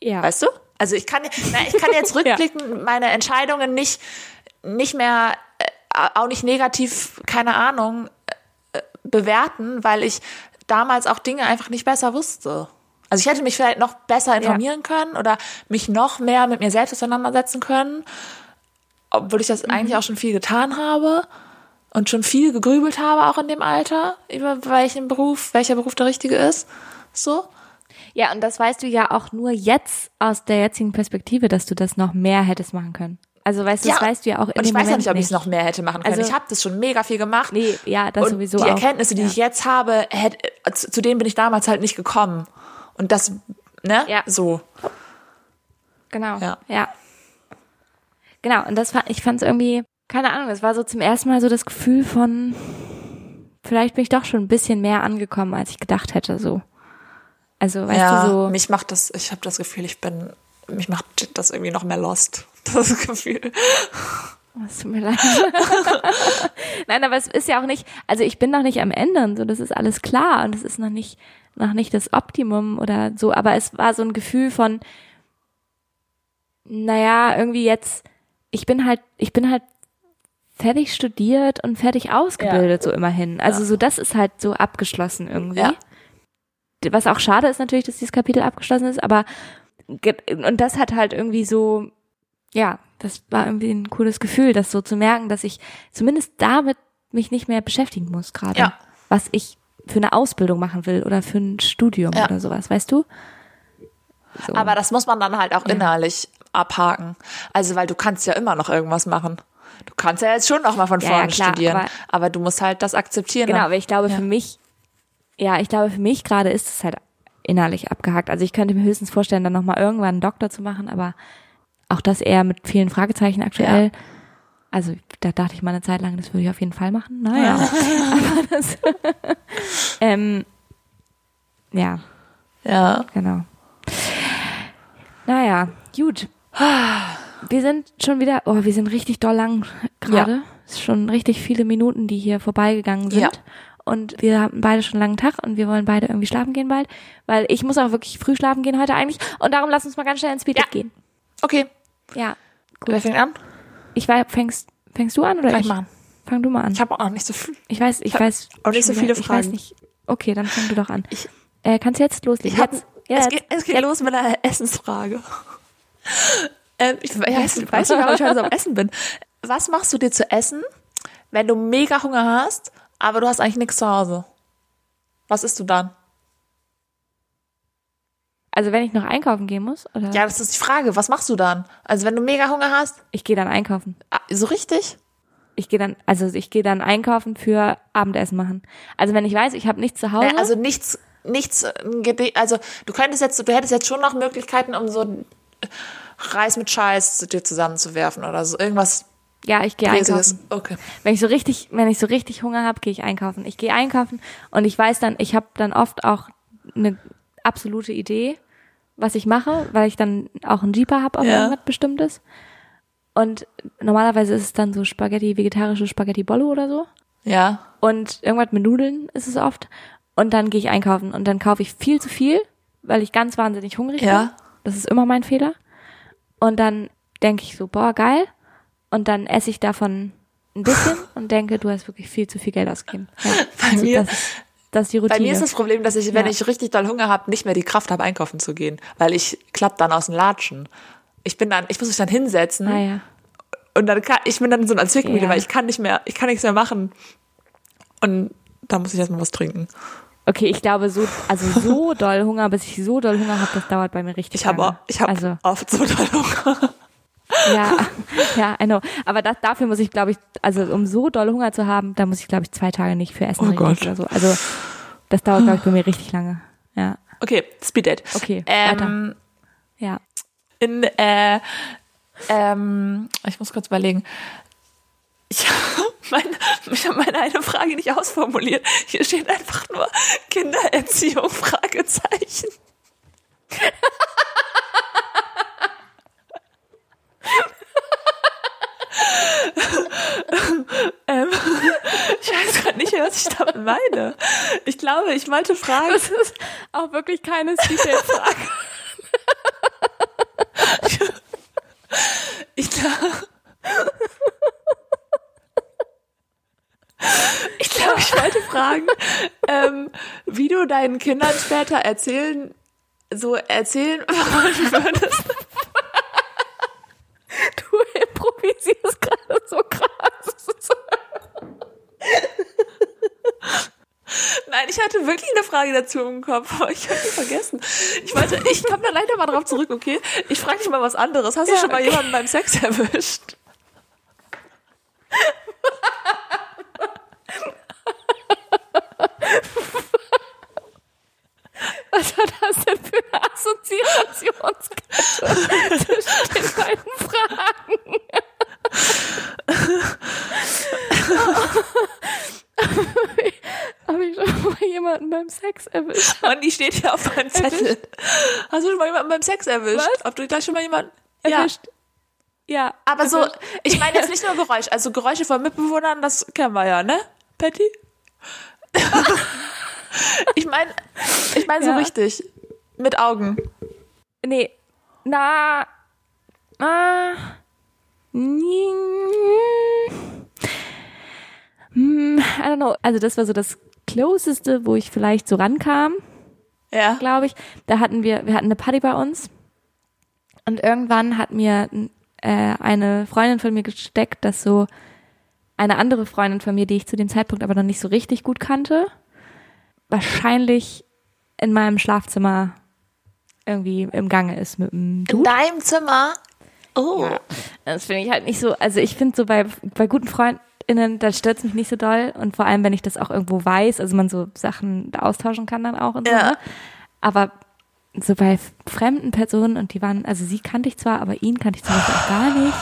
ja. Weißt du? Also ich kann, na, ich kann jetzt rückblickend meine Entscheidungen nicht, nicht mehr, äh, auch nicht negativ, keine Ahnung, äh, bewerten, weil ich damals auch Dinge einfach nicht besser wusste. Also ich hätte mich vielleicht noch besser informieren können oder mich noch mehr mit mir selbst auseinandersetzen können, obwohl ich das eigentlich auch schon viel getan habe und schon viel gegrübelt habe, auch in dem Alter, über welchen Beruf, welcher Beruf der richtige ist. So. Ja, und das weißt du ja auch nur jetzt aus der jetzigen Perspektive, dass du das noch mehr hättest machen können. Also weißt du, das weißt du ja auch in Und ich dem weiß ja nicht, ob ich es noch mehr hätte machen können. Also- ich habe das schon mega viel gemacht. Nee, ja, das und sowieso die. Erkenntnisse, die Ja. ich jetzt habe, hätte, zu, zu denen bin ich damals halt nicht gekommen. Und das, ne? Ja. So. Genau. Ja. Ja. Genau. Und das war, ich fand es irgendwie, keine Ahnung, es war so zum ersten Mal so das Gefühl von, vielleicht bin ich doch schon ein bisschen mehr angekommen, als ich gedacht hätte, so. Also, weißt ja, du, so. mich macht das, ich habe das Gefühl, ich bin, mich macht das irgendwie noch mehr lost. Das Gefühl. Es tut mir leid. Nein, aber es ist ja auch nicht, also ich bin noch nicht am Ende und so, das ist alles klar und es ist noch nicht, noch nicht das Optimum oder so, aber es war so ein Gefühl von, naja, irgendwie jetzt, ich bin halt, ich bin halt fertig studiert und fertig ausgebildet, so immerhin. Also so, das ist halt so abgeschlossen irgendwie. Ja. Was auch schade ist natürlich, dass dieses Kapitel abgeschlossen ist, aber und das hat halt irgendwie so, ja, das war irgendwie ein cooles Gefühl, das so zu merken, dass ich zumindest damit mich nicht mehr beschäftigen muss gerade. Ja. Was ich für eine Ausbildung machen will oder für ein Studium Ja. oder sowas, weißt du? So. Aber das muss man dann halt auch innerlich abhaken. Also, weil du kannst ja immer noch irgendwas machen. Du kannst ja jetzt schon noch mal von Ja, vorne ja, klar, studieren, aber, aber- du musst halt das akzeptieren. Genau, dann. aber ich glaube Ja. für mich, ja, ich glaube für mich gerade ist es halt innerlich abgehakt. Also ich könnte mir höchstens vorstellen, dann nochmal irgendwann einen Doktor zu machen, aber auch das eher mit vielen Fragezeichen aktuell. Also da dachte ich mal eine Zeit lang, das würde ich auf jeden Fall machen. Naja. aber das, ähm, ja, Ja. genau. Naja, gut. Wir sind schon wieder, oh, wir sind richtig doll lang gerade. Es ist schon richtig viele Minuten, die hier vorbeigegangen sind. Ja. Und wir haben beide schon einen langen Tag und wir wollen beide irgendwie schlafen gehen bald. Weil ich muss auch wirklich früh schlafen gehen heute eigentlich. Und darum lass uns mal ganz schnell ins Speed Ja. gehen. Okay. Ja. Wer fängt an? Ich weiß, fängst, fängst du an oder Kann ich? ich machen. Fang du mal an. Ich habe auch nicht so viel. Ich weiß, ich weiß. auch nicht so viele mehr- Ich weiß Fragen. nicht. Okay, dann fang du doch an. Ich- äh, kannst du jetzt loslegen? Ich hab, jetzt. es jetzt. geht, es geht los mit einer Essensfrage. ähm, ich weiß, ich weiß nicht, warum ich heute so am Essen bin. Was machst du dir zu essen, wenn du mega Hunger hast, aber du hast eigentlich nichts zu Hause? Was isst du dann? Also wenn ich noch einkaufen gehen muss, oder? Ja, das ist die Frage. Was machst du dann? Also wenn du mega Hunger hast, Ich gehe dann einkaufen. ah, so richtig? Ich gehe dann, also ich gehe dann einkaufen für Abendessen machen. Also wenn ich weiß, ich habe nichts zu Hause. Äh, Also nichts, nichts, äh, also du könntest jetzt, du hättest jetzt schon noch Möglichkeiten, um so Reis mit Scheiß zu dir zusammenzuwerfen oder so. Irgendwas Ja, ich gehe einkaufen. Okay. Wenn ich so richtig, wenn ich so richtig Hunger habe, gehe ich einkaufen. Ich gehe einkaufen und ich weiß dann, ich habe dann oft auch eine absolute Idee, was ich mache, weil ich dann auch einen Jeeper habe auf Ja. irgendwas Bestimmtes. Und normalerweise ist es dann so Spaghetti, vegetarische Spaghetti Bollo oder so. Ja. Und irgendwas mit Nudeln ist es oft. Und dann gehe ich einkaufen und dann kaufe ich viel zu viel, weil ich ganz wahnsinnig hungrig Ja. bin. Das ist immer mein Fehler. Und dann denke ich so, boah, geil. Und dann esse ich davon ein bisschen und denke, du hast wirklich viel zu viel Geld ausgegeben. Ja, Bei mir- das, ist, das ist die Routine. Bei mir ist das Problem, dass ich, wenn Ja. ich richtig doll Hunger habe, nicht mehr die Kraft habe, einkaufen zu gehen, weil ich klapp dann aus dem Latschen. Ich bin dann, ich muss mich dann hinsetzen ah, ja. und dann kann, ich bin dann so ein Zwickmühle, Ja. weil ich kann nicht mehr, ich kann nichts mehr machen. Und da muss ich erstmal was trinken. Okay, ich glaube, so, also so doll Hunger, bis ich so doll Hunger habe, das dauert bei mir richtig Ich lange. ich habe also, oft so doll Hunger. Ja, ja, I know. Aber das, dafür muss ich, glaube ich, also um so doll Hunger zu haben, da muss ich, glaube ich, zwei Tage nicht für essen Oh Gott. oder so. Also das dauert, glaube ich, bei mir richtig lange. Ja, Okay, Speed Date. Okay, ähm, ja. in, äh, ähm, ich muss kurz überlegen. Ich habe meine, ich hab meine eine Frage nicht ausformuliert. Hier steht einfach nur Kindererziehung, Fragezeichen. ähm, ich weiß gerade nicht, was ich damit meine. Ich glaube, ich wollte fragen. Das ist auch wirklich keine Detailfrage. Ich glaube. Ich glaube, ich wollte fragen, ähm, wie du deinen Kindern später erzählen, so erzählen wollen würdest. Du improvisierst gerade so krass. Nein, ich hatte wirklich eine Frage dazu im Kopf, aber ich habe die vergessen. Ich wollte, ich komme da leider mal drauf zurück, okay? Ich frage dich mal was anderes. Hast du Ja, schon mal okay. jemanden beim Sex erwischt? Was war das denn für eine Assoziationskette zwischen den beiden Fragen? Habe ich schon mal jemanden beim Sex erwischt? Mann, die steht hier auf meinem Zettel. Hast du schon mal jemanden beim Sex erwischt? Was? Ob du gleich schon mal jemanden Erwischt? Ja. Aber so, erwischt. ich meine jetzt nicht nur Geräusch, also Geräusche von Mitbewohnern, das kennen wir ja, ne? Patty? ich meine, ich meine so Ja. richtig. Mit Augen. Nee. Na. Ah. I don't know. Also das war so das Closeste, wo ich vielleicht so rankam, Ja. glaube ich. Da hatten wir, wir hatten eine Party bei uns. Und irgendwann hat mir äh, eine Freundin von mir gesteckt, dass so eine andere Freundin von mir, die ich zu dem Zeitpunkt aber noch nicht so richtig gut kannte, wahrscheinlich in meinem Schlafzimmer irgendwie im Gange ist mit dem In Dude. deinem Zimmer? Oh. Das finde ich halt nicht so, also ich finde so bei, bei guten FreundInnen, da stört es mich nicht so doll und vor allem, wenn ich das auch irgendwo weiß, also man so Sachen austauschen kann dann auch und so, Ja. ne? Aber so bei fremden Personen und die waren, also sie kannte ich zwar, aber ihn kannte ich zum Beispiel auch gar nicht.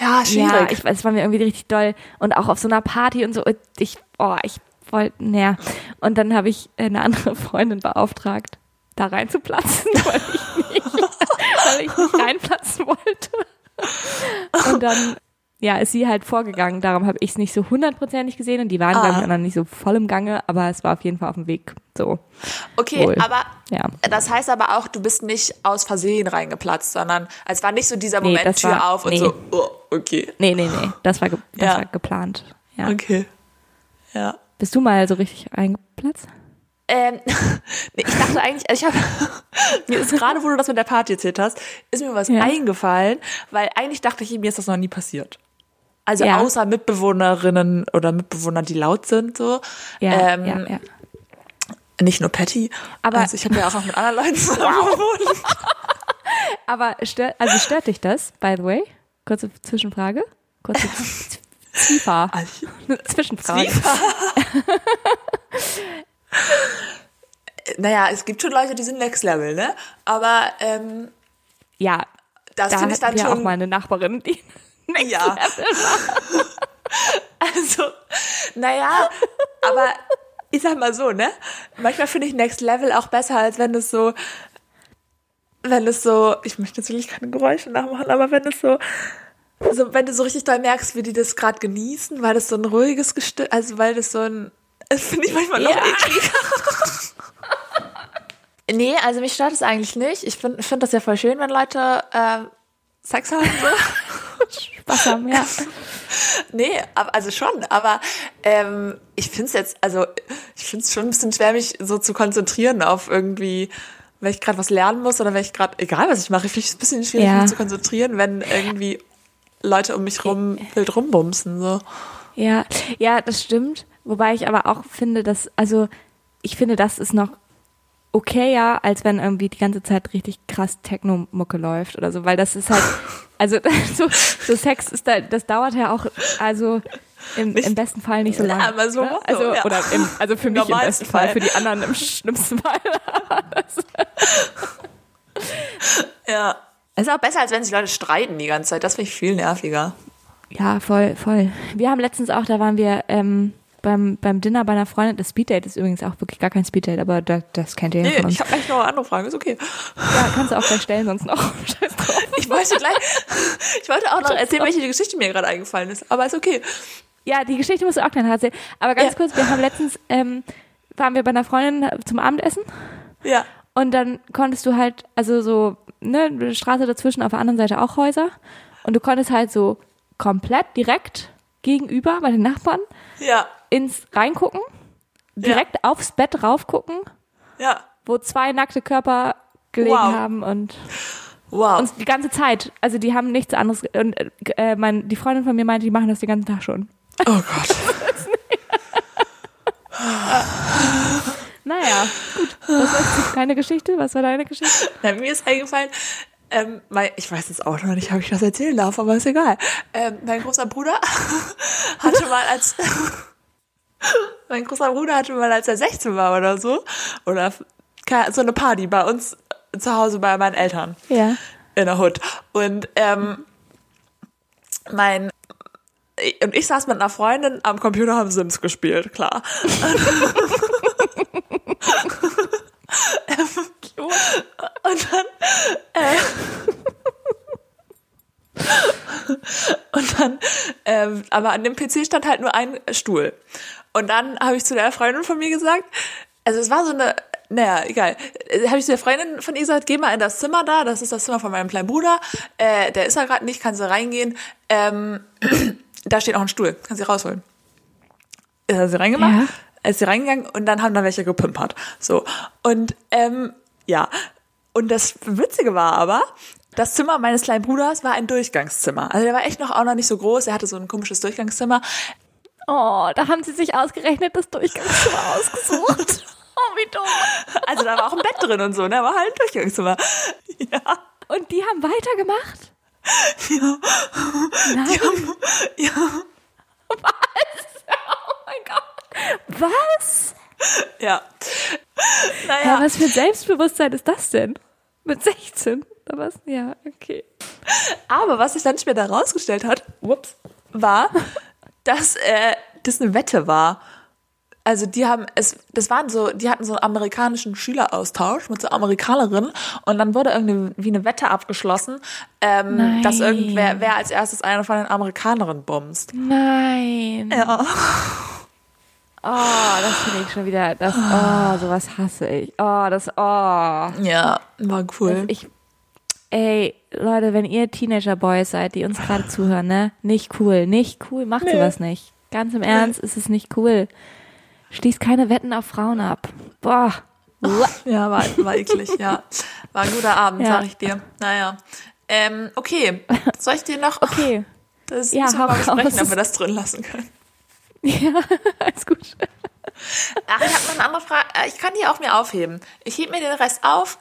Ja, Ja, schwierig. ich, es war mir irgendwie richtig doll und auch auf so einer Party und so, und ich, oh, ich wollte, naja. Und dann habe ich eine andere Freundin beauftragt, da reinzuplatzen, weil ich nicht, weil ich nicht reinplatzen wollte. Und dann, ja, ist sie halt vorgegangen. Darum habe ich es nicht so hundertprozentig gesehen und die waren, Ah. glaube ich, noch nicht so voll im Gange, aber es war auf jeden Fall auf dem Weg. So, okay, wohl. aber ja. das heißt aber auch, du bist nicht aus Versehen reingeplatzt, sondern es war nicht so dieser Nee, Moment, das Tür war- auf und nee. so, oh, okay. Nee, nee, nee. Das war, das Ja. war geplant. Ja. Okay. Ja. Bist du mal so richtig eingeplatzt? Ähm, ich dachte eigentlich, also ich habe mir ist gerade, wo du das mit der Party erzählt hast, ist mir was Ja. eingefallen, weil eigentlich dachte ich, mir ist das noch nie passiert. Also Ja. außer Mitbewohnerinnen oder Mitbewohner, die laut sind, so. Ja, ähm, ja, ja. Nicht nur Patty. Aber- also ich habe ja auch noch mit anderen Leuten zusammen gewohnt. Aber stört, also stört dich das, by the way? Kurze Zwischenfrage. Kurze Zwiefer. Zwischenfrage. Naja, es gibt schon Leute, die sind Next Level, ne? Aber ähm, Ja, das da finde ich dann schon. auch mal eine Nachbarin, die ja. Also, naja, aber ich sag mal so, ne? Manchmal finde ich Next Level auch besser, als wenn es so, wenn es so, ich möchte wirklich keine Geräusche nachmachen, aber wenn es so, so wenn du so richtig doll merkst, wie die das gerade genießen, weil das so ein ruhiges Gestück, also weil das so ein, das finde ich manchmal noch Ja. eklig. nee, also mich stört es eigentlich nicht. Ich finde find das ja voll schön, wenn Leute äh, Sex haben. So. Spaß haben, ja. Nee, also schon, aber ähm, ich finde es jetzt, also ich finde es schon ein bisschen schwer, mich so zu konzentrieren auf irgendwie, wenn ich gerade was lernen muss oder wenn ich gerade, egal was ich mache, ich finde es ein bisschen schwierig, Ja. mich zu konzentrieren, wenn irgendwie Leute um mich rum wild rumbumsen. So. Ja, ja, das stimmt. Wobei ich aber auch finde, dass, also ich finde, das ist noch okayer, als wenn irgendwie die ganze Zeit richtig krass Techno-Mucke läuft oder so, weil das ist halt, also so, so Sex ist da, das dauert ja auch, also im, im besten Fall nicht so lange. aber so, ne? so, also, ja. oder im, also für mich im besten Fall, Fall. für die anderen im schlimmsten Fall. Ja. Es ist auch besser, als wenn sich Leute streiten die ganze Zeit. Das finde ich viel nerviger. Ja, voll, voll. Wir haben letztens auch, da waren wir ähm, beim, beim Dinner bei einer Freundin. Das Speeddate ist übrigens auch wirklich gar kein Speeddate, aber da, das kennt ihr ja Nee, von uns. ich habe eigentlich noch eine andere Frage, ist okay. Ja, kannst du auch gleich stellen, sonst noch. Scheiß drauf. Ich wollte gleich, ich wollte auch noch erzählen, welche Geschichte mir gerade eingefallen ist, aber ist okay. Ja, die Geschichte musst du auch gleich noch erzählen. Aber ganz Ja. kurz, wir haben letztens, ähm, waren wir bei einer Freundin zum Abendessen Ja. und dann konntest du halt, also so, ne, Straße dazwischen, auf der anderen Seite auch Häuser und du konntest halt so komplett direkt gegenüber bei den Nachbarn Ja. Ins reingucken, direkt aufs Bett raufgucken, Ja. wo zwei nackte Körper gelegen Wow. haben und Wow. und die ganze Zeit, also die haben nichts anderes und äh, mein, die Freundin von mir meinte, die machen das den ganzen Tag schon. oh Gott. Naja, gut. Das jetzt keine Geschichte. Was war deine Geschichte? Na, mir ist eingefallen, ähm, mein, ich weiß jetzt auch noch nicht, ob ich das erzählen darf, aber ist egal. Ähm, mein großer Bruder hatte mal als mein großer Bruder hatte mal, als er 16 war oder so, oder so eine Party bei uns zu Hause bei meinen Eltern Ja. in der Hood. Und ähm, mein und ich saß mit einer Freundin am Computer, haben Sims gespielt, klar. Und dann, äh, und dann, ähm, aber an dem PC stand halt nur ein Stuhl. Und dann habe ich zu der Freundin von mir gesagt, also es war so eine, naja, egal, äh, habe ich zu der Freundin von ihr gesagt, geh mal in das Zimmer da, das ist das Zimmer von meinem kleinen Bruder, äh, der ist da gerade nicht, kann sie reingehen, ähm, da steht auch ein Stuhl, kann sie rausholen. Ist hat sie reingemacht, Ja. ist sie reingegangen und dann haben da welche gepimpert. So. Und ähm, ja. Und das Witzige war aber, das Zimmer meines kleinen Bruders war ein Durchgangszimmer. Also der war echt noch auch noch nicht so groß. Er hatte so ein komisches Durchgangszimmer. Oh, da haben sie sich ausgerechnet das Durchgangszimmer ausgesucht. Oh, wie dumm. Also da war auch ein Bett drin und so, ne? War halt ein Durchgangszimmer. Ja. Und die haben weitergemacht? Ja. Nein. Ja. Oh mein Gott. Was? Ja. Ja. Naja. was für ein Selbstbewusstsein ist das denn? Mit 16? Oder was? Ja, okay. Aber was sich dann später rausgestellt hat, whoops, war, dass äh, das eine Wette war. Also die haben es, das waren so, die hatten so einen amerikanischen Schüleraustausch mit so Amerikanerinnen und dann wurde irgendwie wie eine Wette abgeschlossen, ähm, Nein. dass irgendwer, wer als erstes eine von den Amerikanerinnen bumst. Nein. Ja. Oh, das finde ich schon wieder, das, oh, sowas hasse ich. Oh, das, oh. Ja, war cool. Ich, ey, Leute, wenn ihr Teenager-Boys seid, die uns gerade zuhören, ne? Nicht cool, nicht cool, macht Nee. sowas nicht. Ganz im Ernst, ist es nicht cool. Schließt keine Wetten auf Frauen ab. Boah. Ja, war, war eklig, ja. War ein guter Abend, Ja. sag ich dir. Naja. Ähm, okay. Soll ich dir noch, Okay. das Ja, müssen wir mal besprechen, ob wir das drin lassen können. Ja, alles gut. Ach, ich habe noch eine andere Frage. Äh, Ich kann die auch mir aufheben. Ich heb mir den Rest auf.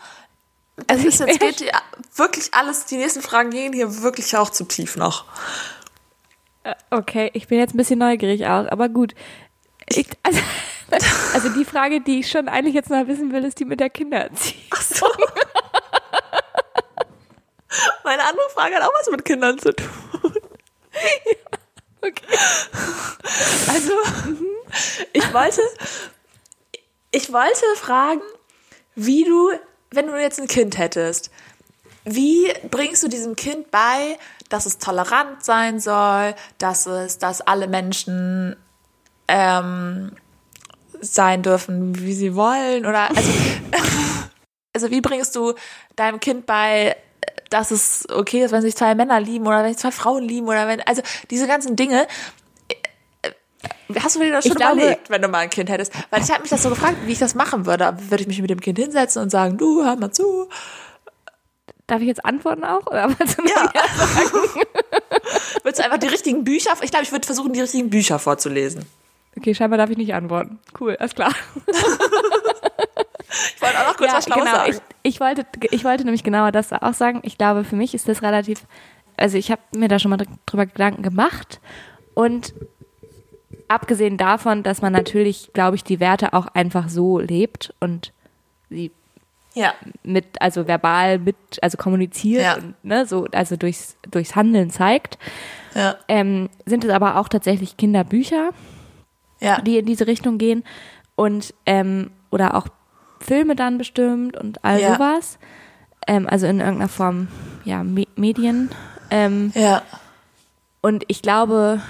Es Also ich- jetzt geht ja wirklich alles, die nächsten Fragen gehen hier wirklich auch zu tief noch. Okay, ich bin jetzt ein bisschen neugierig auch, aber gut. Ich, also, also die Frage, die ich schon eigentlich jetzt mal wissen will, ist die mit der Kindererziehung. Ach so. Meine andere Frage hat auch was mit Kindern zu tun. Okay. Also, ich wollte, ich wollte fragen, wie du, wenn du jetzt ein Kind hättest, wie bringst du diesem Kind bei, dass es tolerant sein soll, dass es, dass alle Menschen ähm, sein dürfen, wie sie wollen, oder also, also wie bringst du deinem Kind bei, dass es okay ist, wenn sich zwei Männer lieben oder wenn sich zwei Frauen lieben oder wenn, also diese ganzen Dinge. Hast du dir das Ich schon glaube- überlegt, wenn du mal ein Kind hättest? Weil ich habe mich das so gefragt, wie ich das machen würde. Würde ich mich mit dem Kind hinsetzen und sagen, du, hör mal zu. Darf ich jetzt antworten auch? Oder was? Ja. Würdest du einfach die richtigen Bücher, ich glaube, ich würde versuchen, die richtigen Bücher vorzulesen. Okay, scheinbar darf ich nicht antworten. Cool, alles klar. Ich wollte auch noch kurz was Schlaues genau. sagen. Ich, ich, wollte, ich wollte nämlich genauer das auch sagen. Ich glaube, für mich ist das relativ, also ich habe mir da schon mal drüber Gedanken gemacht und abgesehen davon, dass man natürlich, glaube ich, die Werte auch einfach so lebt und sie ja. mit, also verbal mit, also kommuniziert Ja. und ne, so, also durchs, durchs Handeln zeigt, Ja. ähm, sind es aber auch tatsächlich Kinderbücher, die in diese Richtung gehen und ähm, oder auch Filme dann bestimmt und all sowas. Ähm, also in irgendeiner Form, ja, Me Medien. Ähm, Ja. und ich glaube,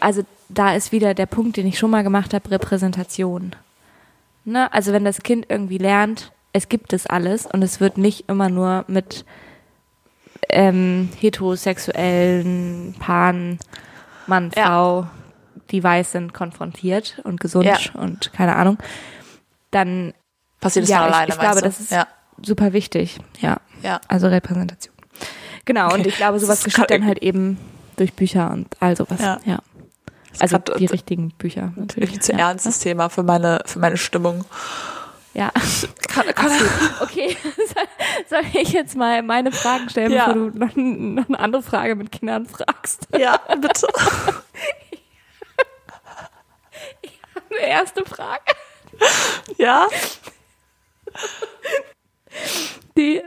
also da ist wieder der Punkt, den ich schon mal gemacht habe, Repräsentation. Ne? Also wenn das Kind irgendwie lernt, es gibt es alles und es wird nicht immer nur mit ähm, heterosexuellen Paaren, Mann, Ja. Frau, die weiß sind, konfrontiert und gesund Ja. und keine Ahnung, dann Passiert es ja, von ich, alleine, ich glaube, du? das ist ja. super wichtig. Ja, Ja. also Repräsentation. Genau, und ich glaube, sowas geschieht dann halt eben durch Bücher und all sowas. Ja. Ja. Also grad- die richtigen Bücher natürlich. Irgendwie zu ja. ernstes Thema für meine, für meine Stimmung. Ja. Kann, kann, Okay, soll ich jetzt mal meine Fragen stellen, Ja. bevor du noch, noch eine andere Frage mit Kindern fragst? ja, bitte. Eine erste Frage. Ja? Die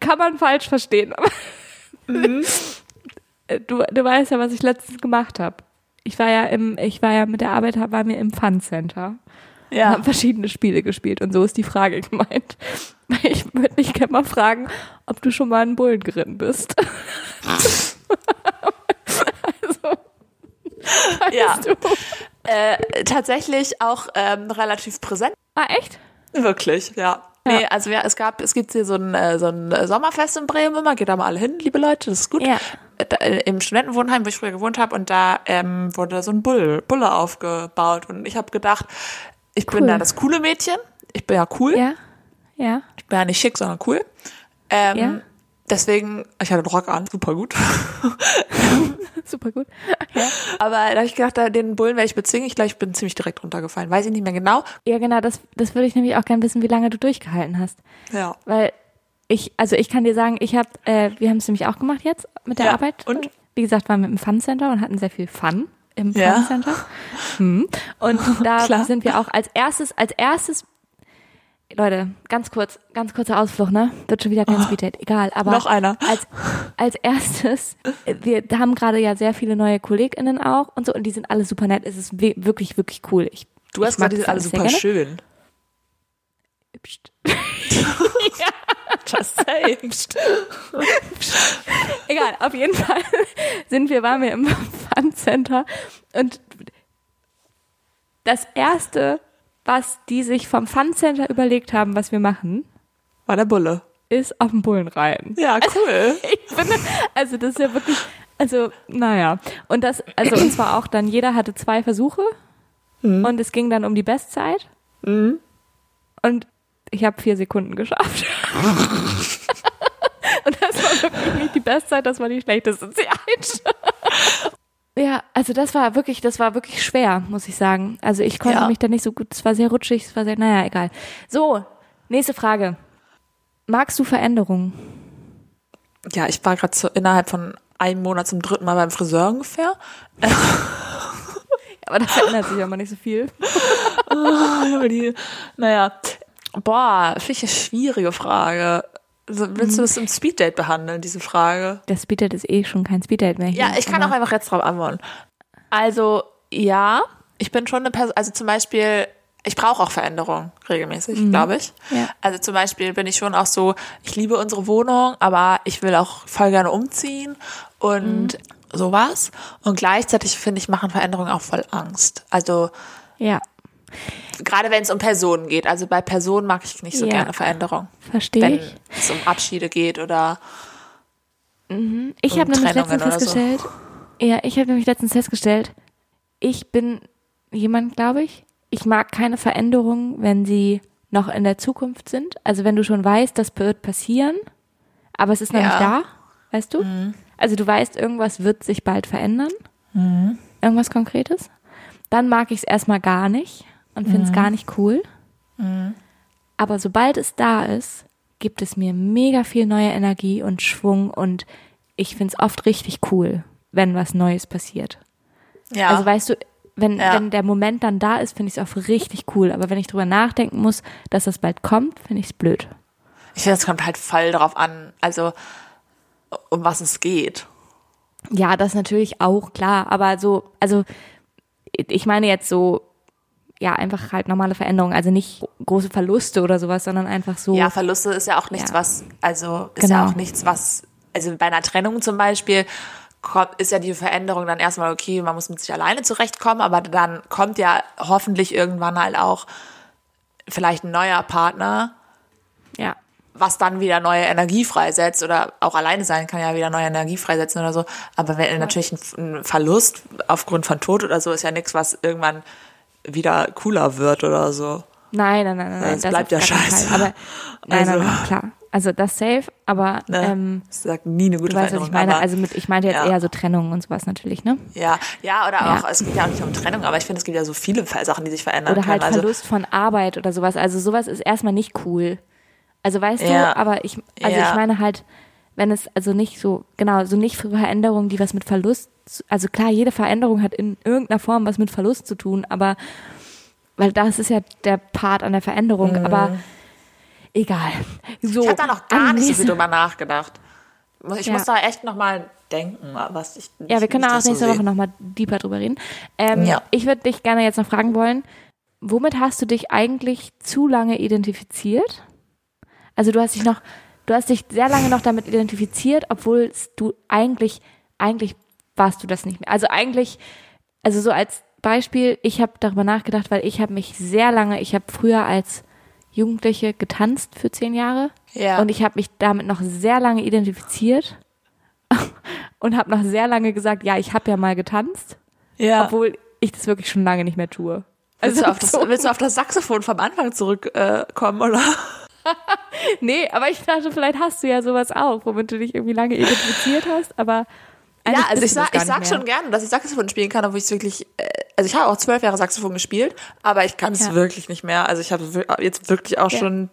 kann man falsch verstehen. Mhm. Du, du weißt ja, was ich letztens gemacht habe. Ich war ja im, ich war ja mit der Arbeit, war mir im Fun Center. Ja. haben verschiedene Spiele gespielt und so ist die Frage gemeint. Ich würde dich gerne mal fragen, ob du schon mal einen Bullen geritten bist. also, Ja. du? Äh, tatsächlich auch ähm, relativ präsent. Ah, echt? Wirklich, ja. Nee, also ja, es gab, es gibt hier so ein, äh, so ein Sommerfest in Bremen immer, geht da mal alle hin, liebe Leute, das ist gut. Ja. Äh, Im Studentenwohnheim, wo ich früher gewohnt habe, und da ähm, wurde so ein Bull, Bulle aufgebaut. Und ich habe gedacht, ich bin Cool. da das coole Mädchen. Ich bin ja cool. Ja. Ja. Ich bin ja nicht schick, sondern cool. Ähm, Ja. Deswegen, ich hatte einen Rock an, super gut. Super gut. Ja. Aber da habe ich gedacht, da, den Bullen werde ich bezwingen. Ich glaube, ich bin ziemlich direkt runtergefallen. Weiß ich nicht mehr genau. Ja, genau, das, das würde ich nämlich auch gerne wissen, wie lange du durchgehalten hast. Ja. Weil ich, also ich kann dir sagen, ich habe, äh, wir haben es nämlich auch gemacht jetzt mit der Ja, Arbeit. und? Wie gesagt, waren wir im Fun Center und hatten sehr viel Fun im Ja. Fun Center. Hm. Und da Klar. sind wir auch als erstes, als erstes, Leute, ganz kurz, ganz kurzer Ausflug, ne? Wird schon wieder kein Speeddate, egal. Aber Oh. Noch einer. Als, als erstes, äh, wir haben gerade ja sehr viele neue KollegInnen auch und so und die sind alle super nett. Es ist wirklich, wirklich cool. Ich, Du hast gesagt, die sind alle super gerne. schön. Psst. Just saying. Egal, auf jeden Fall sind wir, waren wir im Fun Center und das erste, was die sich vom Fun Center überlegt haben, was wir machen, War der Bulle. ist auf den Bullen reiten. Ja, cool. Ich finde, also das ist ja wirklich, also naja. Und das, also und zwar auch dann, jeder hatte zwei Versuche und es ging dann um die Bestzeit. Und ich habe vier Sekunden geschafft. und das war wirklich nicht die Bestzeit, das war die schlechteste Zeit. Ja, also das war wirklich, das war wirklich schwer, muss ich sagen. Also ich konnte Ja. mich da nicht so gut, es war sehr rutschig, es war sehr, naja, egal. So, nächste Frage. Magst du Veränderungen? Ja, ich war gerade so innerhalb von einem Monat zum dritten Mal beim Friseur ungefähr. Aber da verändert sich aber nicht so viel. Aber die, naja, boah, finde ich eine schwierige Frage. Willst du das im Speeddate behandeln, diese Frage? Das Speeddate ist eh schon kein Speeddate mehr. Hier, Ja, ich kann auch einfach jetzt drauf antworten. Also, ja, ich bin schon eine Person, also zum Beispiel, ich brauche auch Veränderung regelmäßig, glaube ich. Ja. Also zum Beispiel bin ich schon auch so, ich liebe unsere Wohnung, aber ich will auch voll gerne umziehen und sowas. Und gleichzeitig finde ich, machen Veränderungen auch voll Angst. Also Ja, gerade wenn es um Personen geht. Also bei Personen mag ich nicht so Ja. gerne Veränderung. verstehe Wenn ich. es um Abschiede geht oder Ich habe um nämlich Trennungen letztens oder so. festgestellt, ja, ich habe nämlich letztens festgestellt, ich bin jemand, glaube ich, ich mag keine Veränderungen, wenn sie noch in der Zukunft sind. Also wenn du schon weißt, das wird passieren, aber es ist noch Ja. nicht da, weißt du? Also du weißt, irgendwas wird sich bald verändern, irgendwas Konkretes. Dann mag ich es erstmal gar nicht und finde es gar nicht cool. Aber sobald es da ist, gibt es mir mega viel neue Energie und Schwung und ich finde es oft richtig cool, wenn was Neues passiert. ja. Also weißt du, wenn, Ja. wenn der Moment dann da ist, finde ich es auch richtig cool. Aber wenn ich drüber nachdenken muss, dass das bald kommt, finde ich es blöd. Ich finde, es kommt halt voll darauf an, also um was es geht. Ja, das natürlich auch, klar. Aber so, also ich meine jetzt so, ja, einfach halt normale Veränderungen. Also nicht große Verluste oder sowas, sondern einfach so. Ja, Verluste ist ja auch nichts, Ja. was, also ist ja Genau. auch nichts, was, also bei einer Trennung zum Beispiel ist ja die Veränderung dann erstmal okay, man muss mit sich alleine zurechtkommen, aber dann kommt ja hoffentlich irgendwann halt auch vielleicht ein neuer Partner, ja. was dann wieder neue Energie freisetzt oder auch alleine sein kann ja wieder neue Energie freisetzen oder so. Aber wenn natürlich ein Verlust aufgrund von Tod oder so ist ja nichts, was irgendwann wieder cooler wird oder so. Nein, nein, nein, nein. nein, Es bleibt ja scheiße. Aber nein, Also- nein, nein, klar. Also das safe, aber Ne? ähm, das sagt nie eine gute du weißt, was ich meine. aber- Also mit, ich meinte jetzt Ja. eher so Trennungen und sowas natürlich, ne? Ja, ja, oder Ja. auch, es geht ja auch nicht um Trennung, aber ich finde, es gibt ja so viele Sachen, die sich verändern Oder halt können. Also, Verlust von Arbeit oder sowas. Also sowas ist erstmal nicht cool. Also weißt Ja. du, aber ich, also ich meine halt, wenn es also nicht so, genau, so nicht für Veränderungen, die was mit Verlust, also klar, jede Veränderung hat in irgendeiner Form was mit Verlust zu tun, aber, weil das ist ja der Part an der Veränderung, aber egal. So, Mhm. ich habe da noch gar nicht so drüber nachgedacht. Ich Ja. muss da echt noch mal denken, was ich. Ja, wir können auch so nächste sehe. Woche nochmal deeper drüber reden. Ähm, Ja. Ich würde dich gerne jetzt noch fragen wollen, womit hast du dich eigentlich zu lange identifiziert? Also du hast dich noch, du hast dich sehr lange noch damit identifiziert, obwohl du eigentlich, eigentlich warst du das nicht mehr. Also eigentlich, also so als Beispiel, ich habe darüber nachgedacht, weil ich habe mich sehr lange, ich habe früher als Jugendliche getanzt für zehn Jahre Ja. und ich habe mich damit noch sehr lange identifiziert und habe noch sehr lange gesagt, ja, ich habe ja mal getanzt, Ja. obwohl ich das wirklich schon lange nicht mehr tue. willst, du auf das, willst du auf das Saxophon vom Anfang zurückkommen, äh, oder? nee, aber ich dachte, vielleicht hast du ja sowas auch, womit du dich irgendwie lange identifiziert hast, aber Ja, also ich sag, ich sag mehr. schon gerne, dass ich Saxophon spielen kann, obwohl ich es wirklich, äh, also ich habe auch zwölf Jahre Saxophon gespielt, aber ich kann es Ja. wirklich nicht mehr. Also ich habe jetzt wirklich auch Ja. schon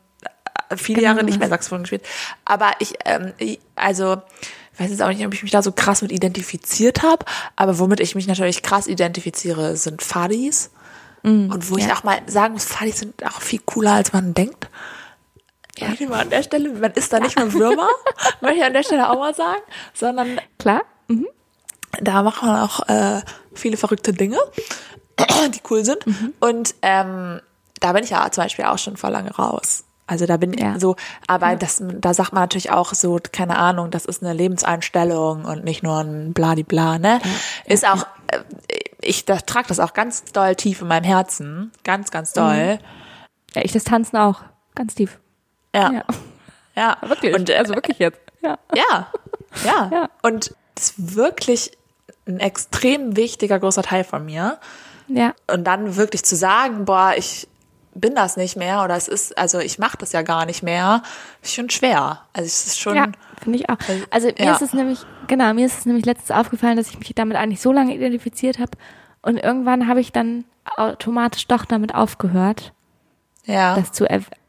äh, viele Genau. Jahre nicht mehr Saxophon gespielt. Aber ich, ähm, ich- also ich weiß jetzt auch nicht, ob ich mich da so krass mit identifiziert habe, aber womit ich mich natürlich krass identifiziere, sind Fadis. Und wo ich Mm, ja. auch mal sagen muss, Fadis sind auch viel cooler, als man denkt. Ja. Möchte ich mal an der Stelle, man ist da nicht nur Würmer, möchte ich an der Stelle auch mal sagen, sondern Klar? Mhm. da macht man auch äh, viele verrückte Dinge, die cool sind. Mhm. Und ähm, da bin ich ja zum Beispiel auch schon vor lange raus. Also da bin Ja. ich so, aber das, da sagt man natürlich auch so, keine Ahnung, das ist eine Lebenseinstellung und nicht nur ein Bladibla, ne? Ist auch, äh, ich da, trage das auch ganz doll tief in meinem Herzen. Ganz, ganz doll. Mhm. Ja, ich das Tanzen auch. Ganz tief. Ja. Ja. Ja. Wirklich. Und, äh, also wirklich jetzt. Ja. Ja, ja. Ja. Und das ist wirklich ein extrem wichtiger großer Teil von mir. Ja. Und dann wirklich zu sagen, boah, ich bin das nicht mehr oder es ist, also ich mache das ja gar nicht mehr, ist schon schwer. Also es ist schon, Ja, finde ich auch. Also mir ja. ist es nämlich, genau, mir ist es nämlich letztens aufgefallen, dass ich mich damit eigentlich so lange identifiziert habe und irgendwann habe ich dann automatisch doch damit aufgehört, ja, das zu,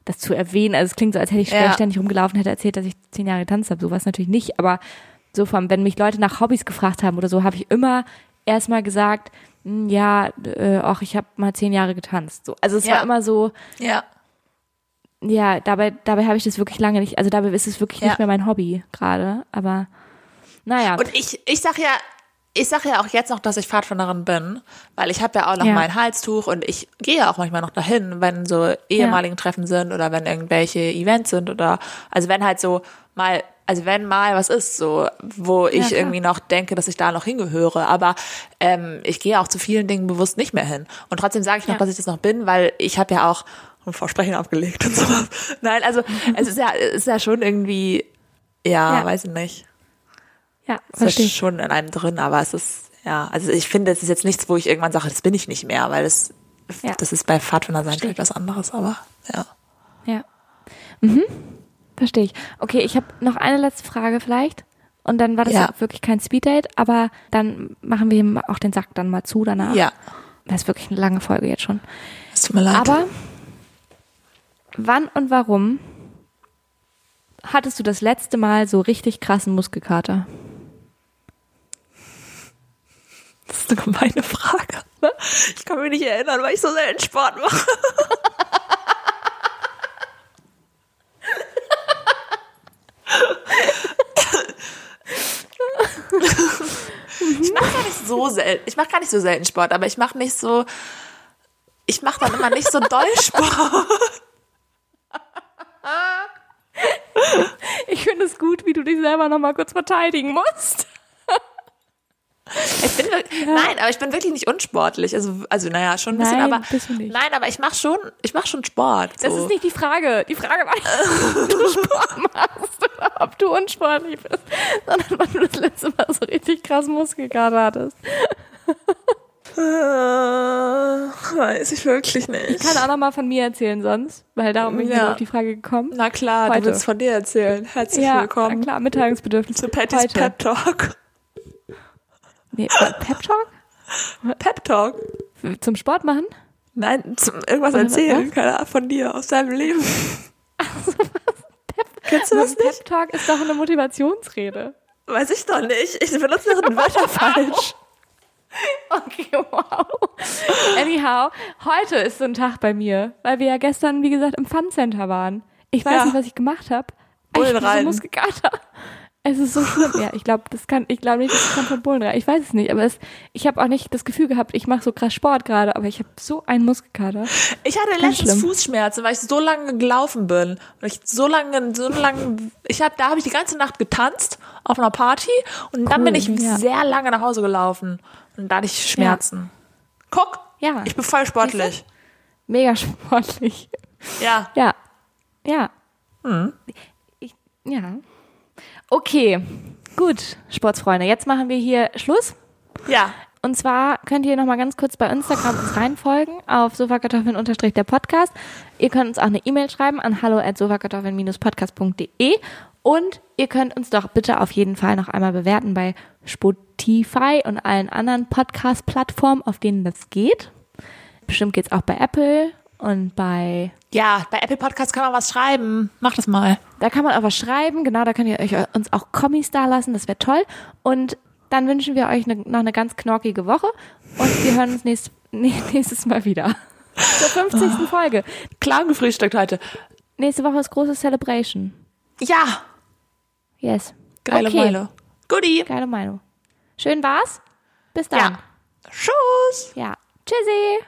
das zu erwähnen. Also es klingt so, als hätte ich Ja. ständig rumgelaufen, hätte erzählt, dass ich zehn Jahre getanzt habe. Sowas natürlich nicht, aber so vom, wenn mich Leute nach Hobbys gefragt haben oder so, habe ich immer erstmal gesagt, hm, ja, äh, ach, ich habe mal zehn Jahre getanzt. So. Also es Ja. war immer so, ja, ja, dabei, dabei habe ich das wirklich lange nicht, also dabei ist es wirklich Ja. nicht mehr mein Hobby gerade, aber naja. Und ich, ich sag ja, ich sag ja auch jetzt noch, dass ich Pfadfinderin bin, weil ich habe ja auch noch Ja. mein Halstuch und ich gehe ja auch manchmal noch dahin, wenn so ehemaligen Treffen sind oder wenn irgendwelche Events sind oder also wenn halt so mal, also wenn mal was ist, so wo ich klar. irgendwie noch denke, dass ich da noch hingehöre, aber ähm, ich gehe auch zu vielen Dingen bewusst nicht mehr hin. Und trotzdem sage ich noch, Ja. dass ich das noch bin, weil ich habe ja auch ein Versprechen abgelegt und sowas. Nein, also es ist ja, es ist ja schon irgendwie, ja, Ja. weiß ich nicht. Ja, verstehe ist schon in einem drin, aber es ist, ja, also ich finde, es ist jetzt nichts, wo ich irgendwann sage, das bin ich nicht mehr, weil das, Ja. das ist bei Pfadfinder sein vielleicht was anderes, aber ja. Ja. Mhm. Verstehe ich. Okay, ich habe noch eine letzte Frage vielleicht. Und dann war das Ja. wirklich kein Speeddate, aber dann machen wir auch den Sack dann mal zu danach. Ja, Das ist wirklich eine lange Folge jetzt schon. es tut mir leid. Aber wann und warum hattest du das letzte Mal so richtig krassen Muskelkater? Das ist eine gemeine Frage. ne? Ich kann mich nicht erinnern, weil ich so selten Sport mache. Ich mache gar nicht so selten. Ich mache gar nicht so selten Sport, aber ich mache nicht so. Ich mache dann immer nicht so doll Sport. Ich finde es gut, wie du dich selber noch mal kurz verteidigen musst. Ich bin wirklich, Nein, aber ich bin wirklich nicht unsportlich. Also, also naja, schon ein bisschen, Nein, aber bist du nicht. nein, aber ich mache schon, ich mache schon Sport. Das so. ist nicht die Frage. Die Frage war ob du Sport machst oder ob du unsportlich bist, sondern wann du das letzte Mal so richtig krass Muskelkater hattest. Äh, weiß ich wirklich nicht. Ich kann auch noch mal von mir erzählen sonst, weil darum bin ich Ja. wieder auf die Frage gekommen. Na klar, Heute. du willst von dir erzählen. Herzlich ja, willkommen na klar, Mitteilungsbedürfnis. zu Patty's. Pep Talk. Nee, Pep Talk? Pep Talk? Zum Sport machen? Nein, zum irgendwas Oder erzählen, was? keine Ahnung, von dir, aus deinem Leben. Kennst du das Pep nicht? Talk ist doch eine Motivationsrede. Weiß ich doch nicht. Ich benutze doch Wörter falsch. Okay, wow. Anyhow, heute ist so ein Tag bei mir, weil wir ja gestern, wie gesagt, im Fun Center waren. Ich weiß Ja. nicht, was ich gemacht habe. Ich bin so. Muskelkater. Es ist so schlimm. Ja, ich glaube, das kann, ich glaube nicht, das kommt von Bullenreiten. Ich weiß es nicht, aber es, ich habe auch nicht das Gefühl gehabt, ich mache so krass Sport gerade, aber ich habe so einen Muskelkater. Ich hatte Ganz letztens schlimm. Fußschmerzen, weil ich so lange gelaufen bin. Und ich so lange, so lange, ich habe, da habe ich die ganze Nacht getanzt auf einer Party und dann Cool, bin ich ja. sehr lange nach Hause gelaufen und da hatte ich Schmerzen. Guck, Ja. ich bin voll sportlich. Mega sportlich. Ja, Ja. Ja. Hm. Ich, ja. Okay. Gut, Sportsfreunde. Jetzt machen wir hier Schluss. ja. Und zwar könnt ihr noch mal ganz kurz bei Instagram uns reinfolgen auf sofakartoffeln der Podcast. Ihr könnt uns auch eine E-Mail schreiben an hallo at sofakartoffeln-podcast.de und ihr könnt uns doch bitte auf jeden Fall noch einmal bewerten bei Spotify und allen anderen Podcast-Plattformen, auf denen das geht. Bestimmt geht's auch bei Apple und bei Ja, bei Apple Podcasts kann man was schreiben. Mach das mal. da kann man auch was schreiben, genau, da könnt ihr euch uns auch Kommis da lassen, das wäre toll. Und dann wünschen wir euch ne, noch eine ganz knorkige Woche und wir hören uns nächst, nächstes Mal wieder. Zur 50. Folge. Klar gefrühstückt heute. Nächste Woche ist große Celebration. Ja, Yes. geile okay. Meile. Goodie. Geile Meinung. Schön war's. Bis dann. Ja. Tschüss. ja. Tschüssi.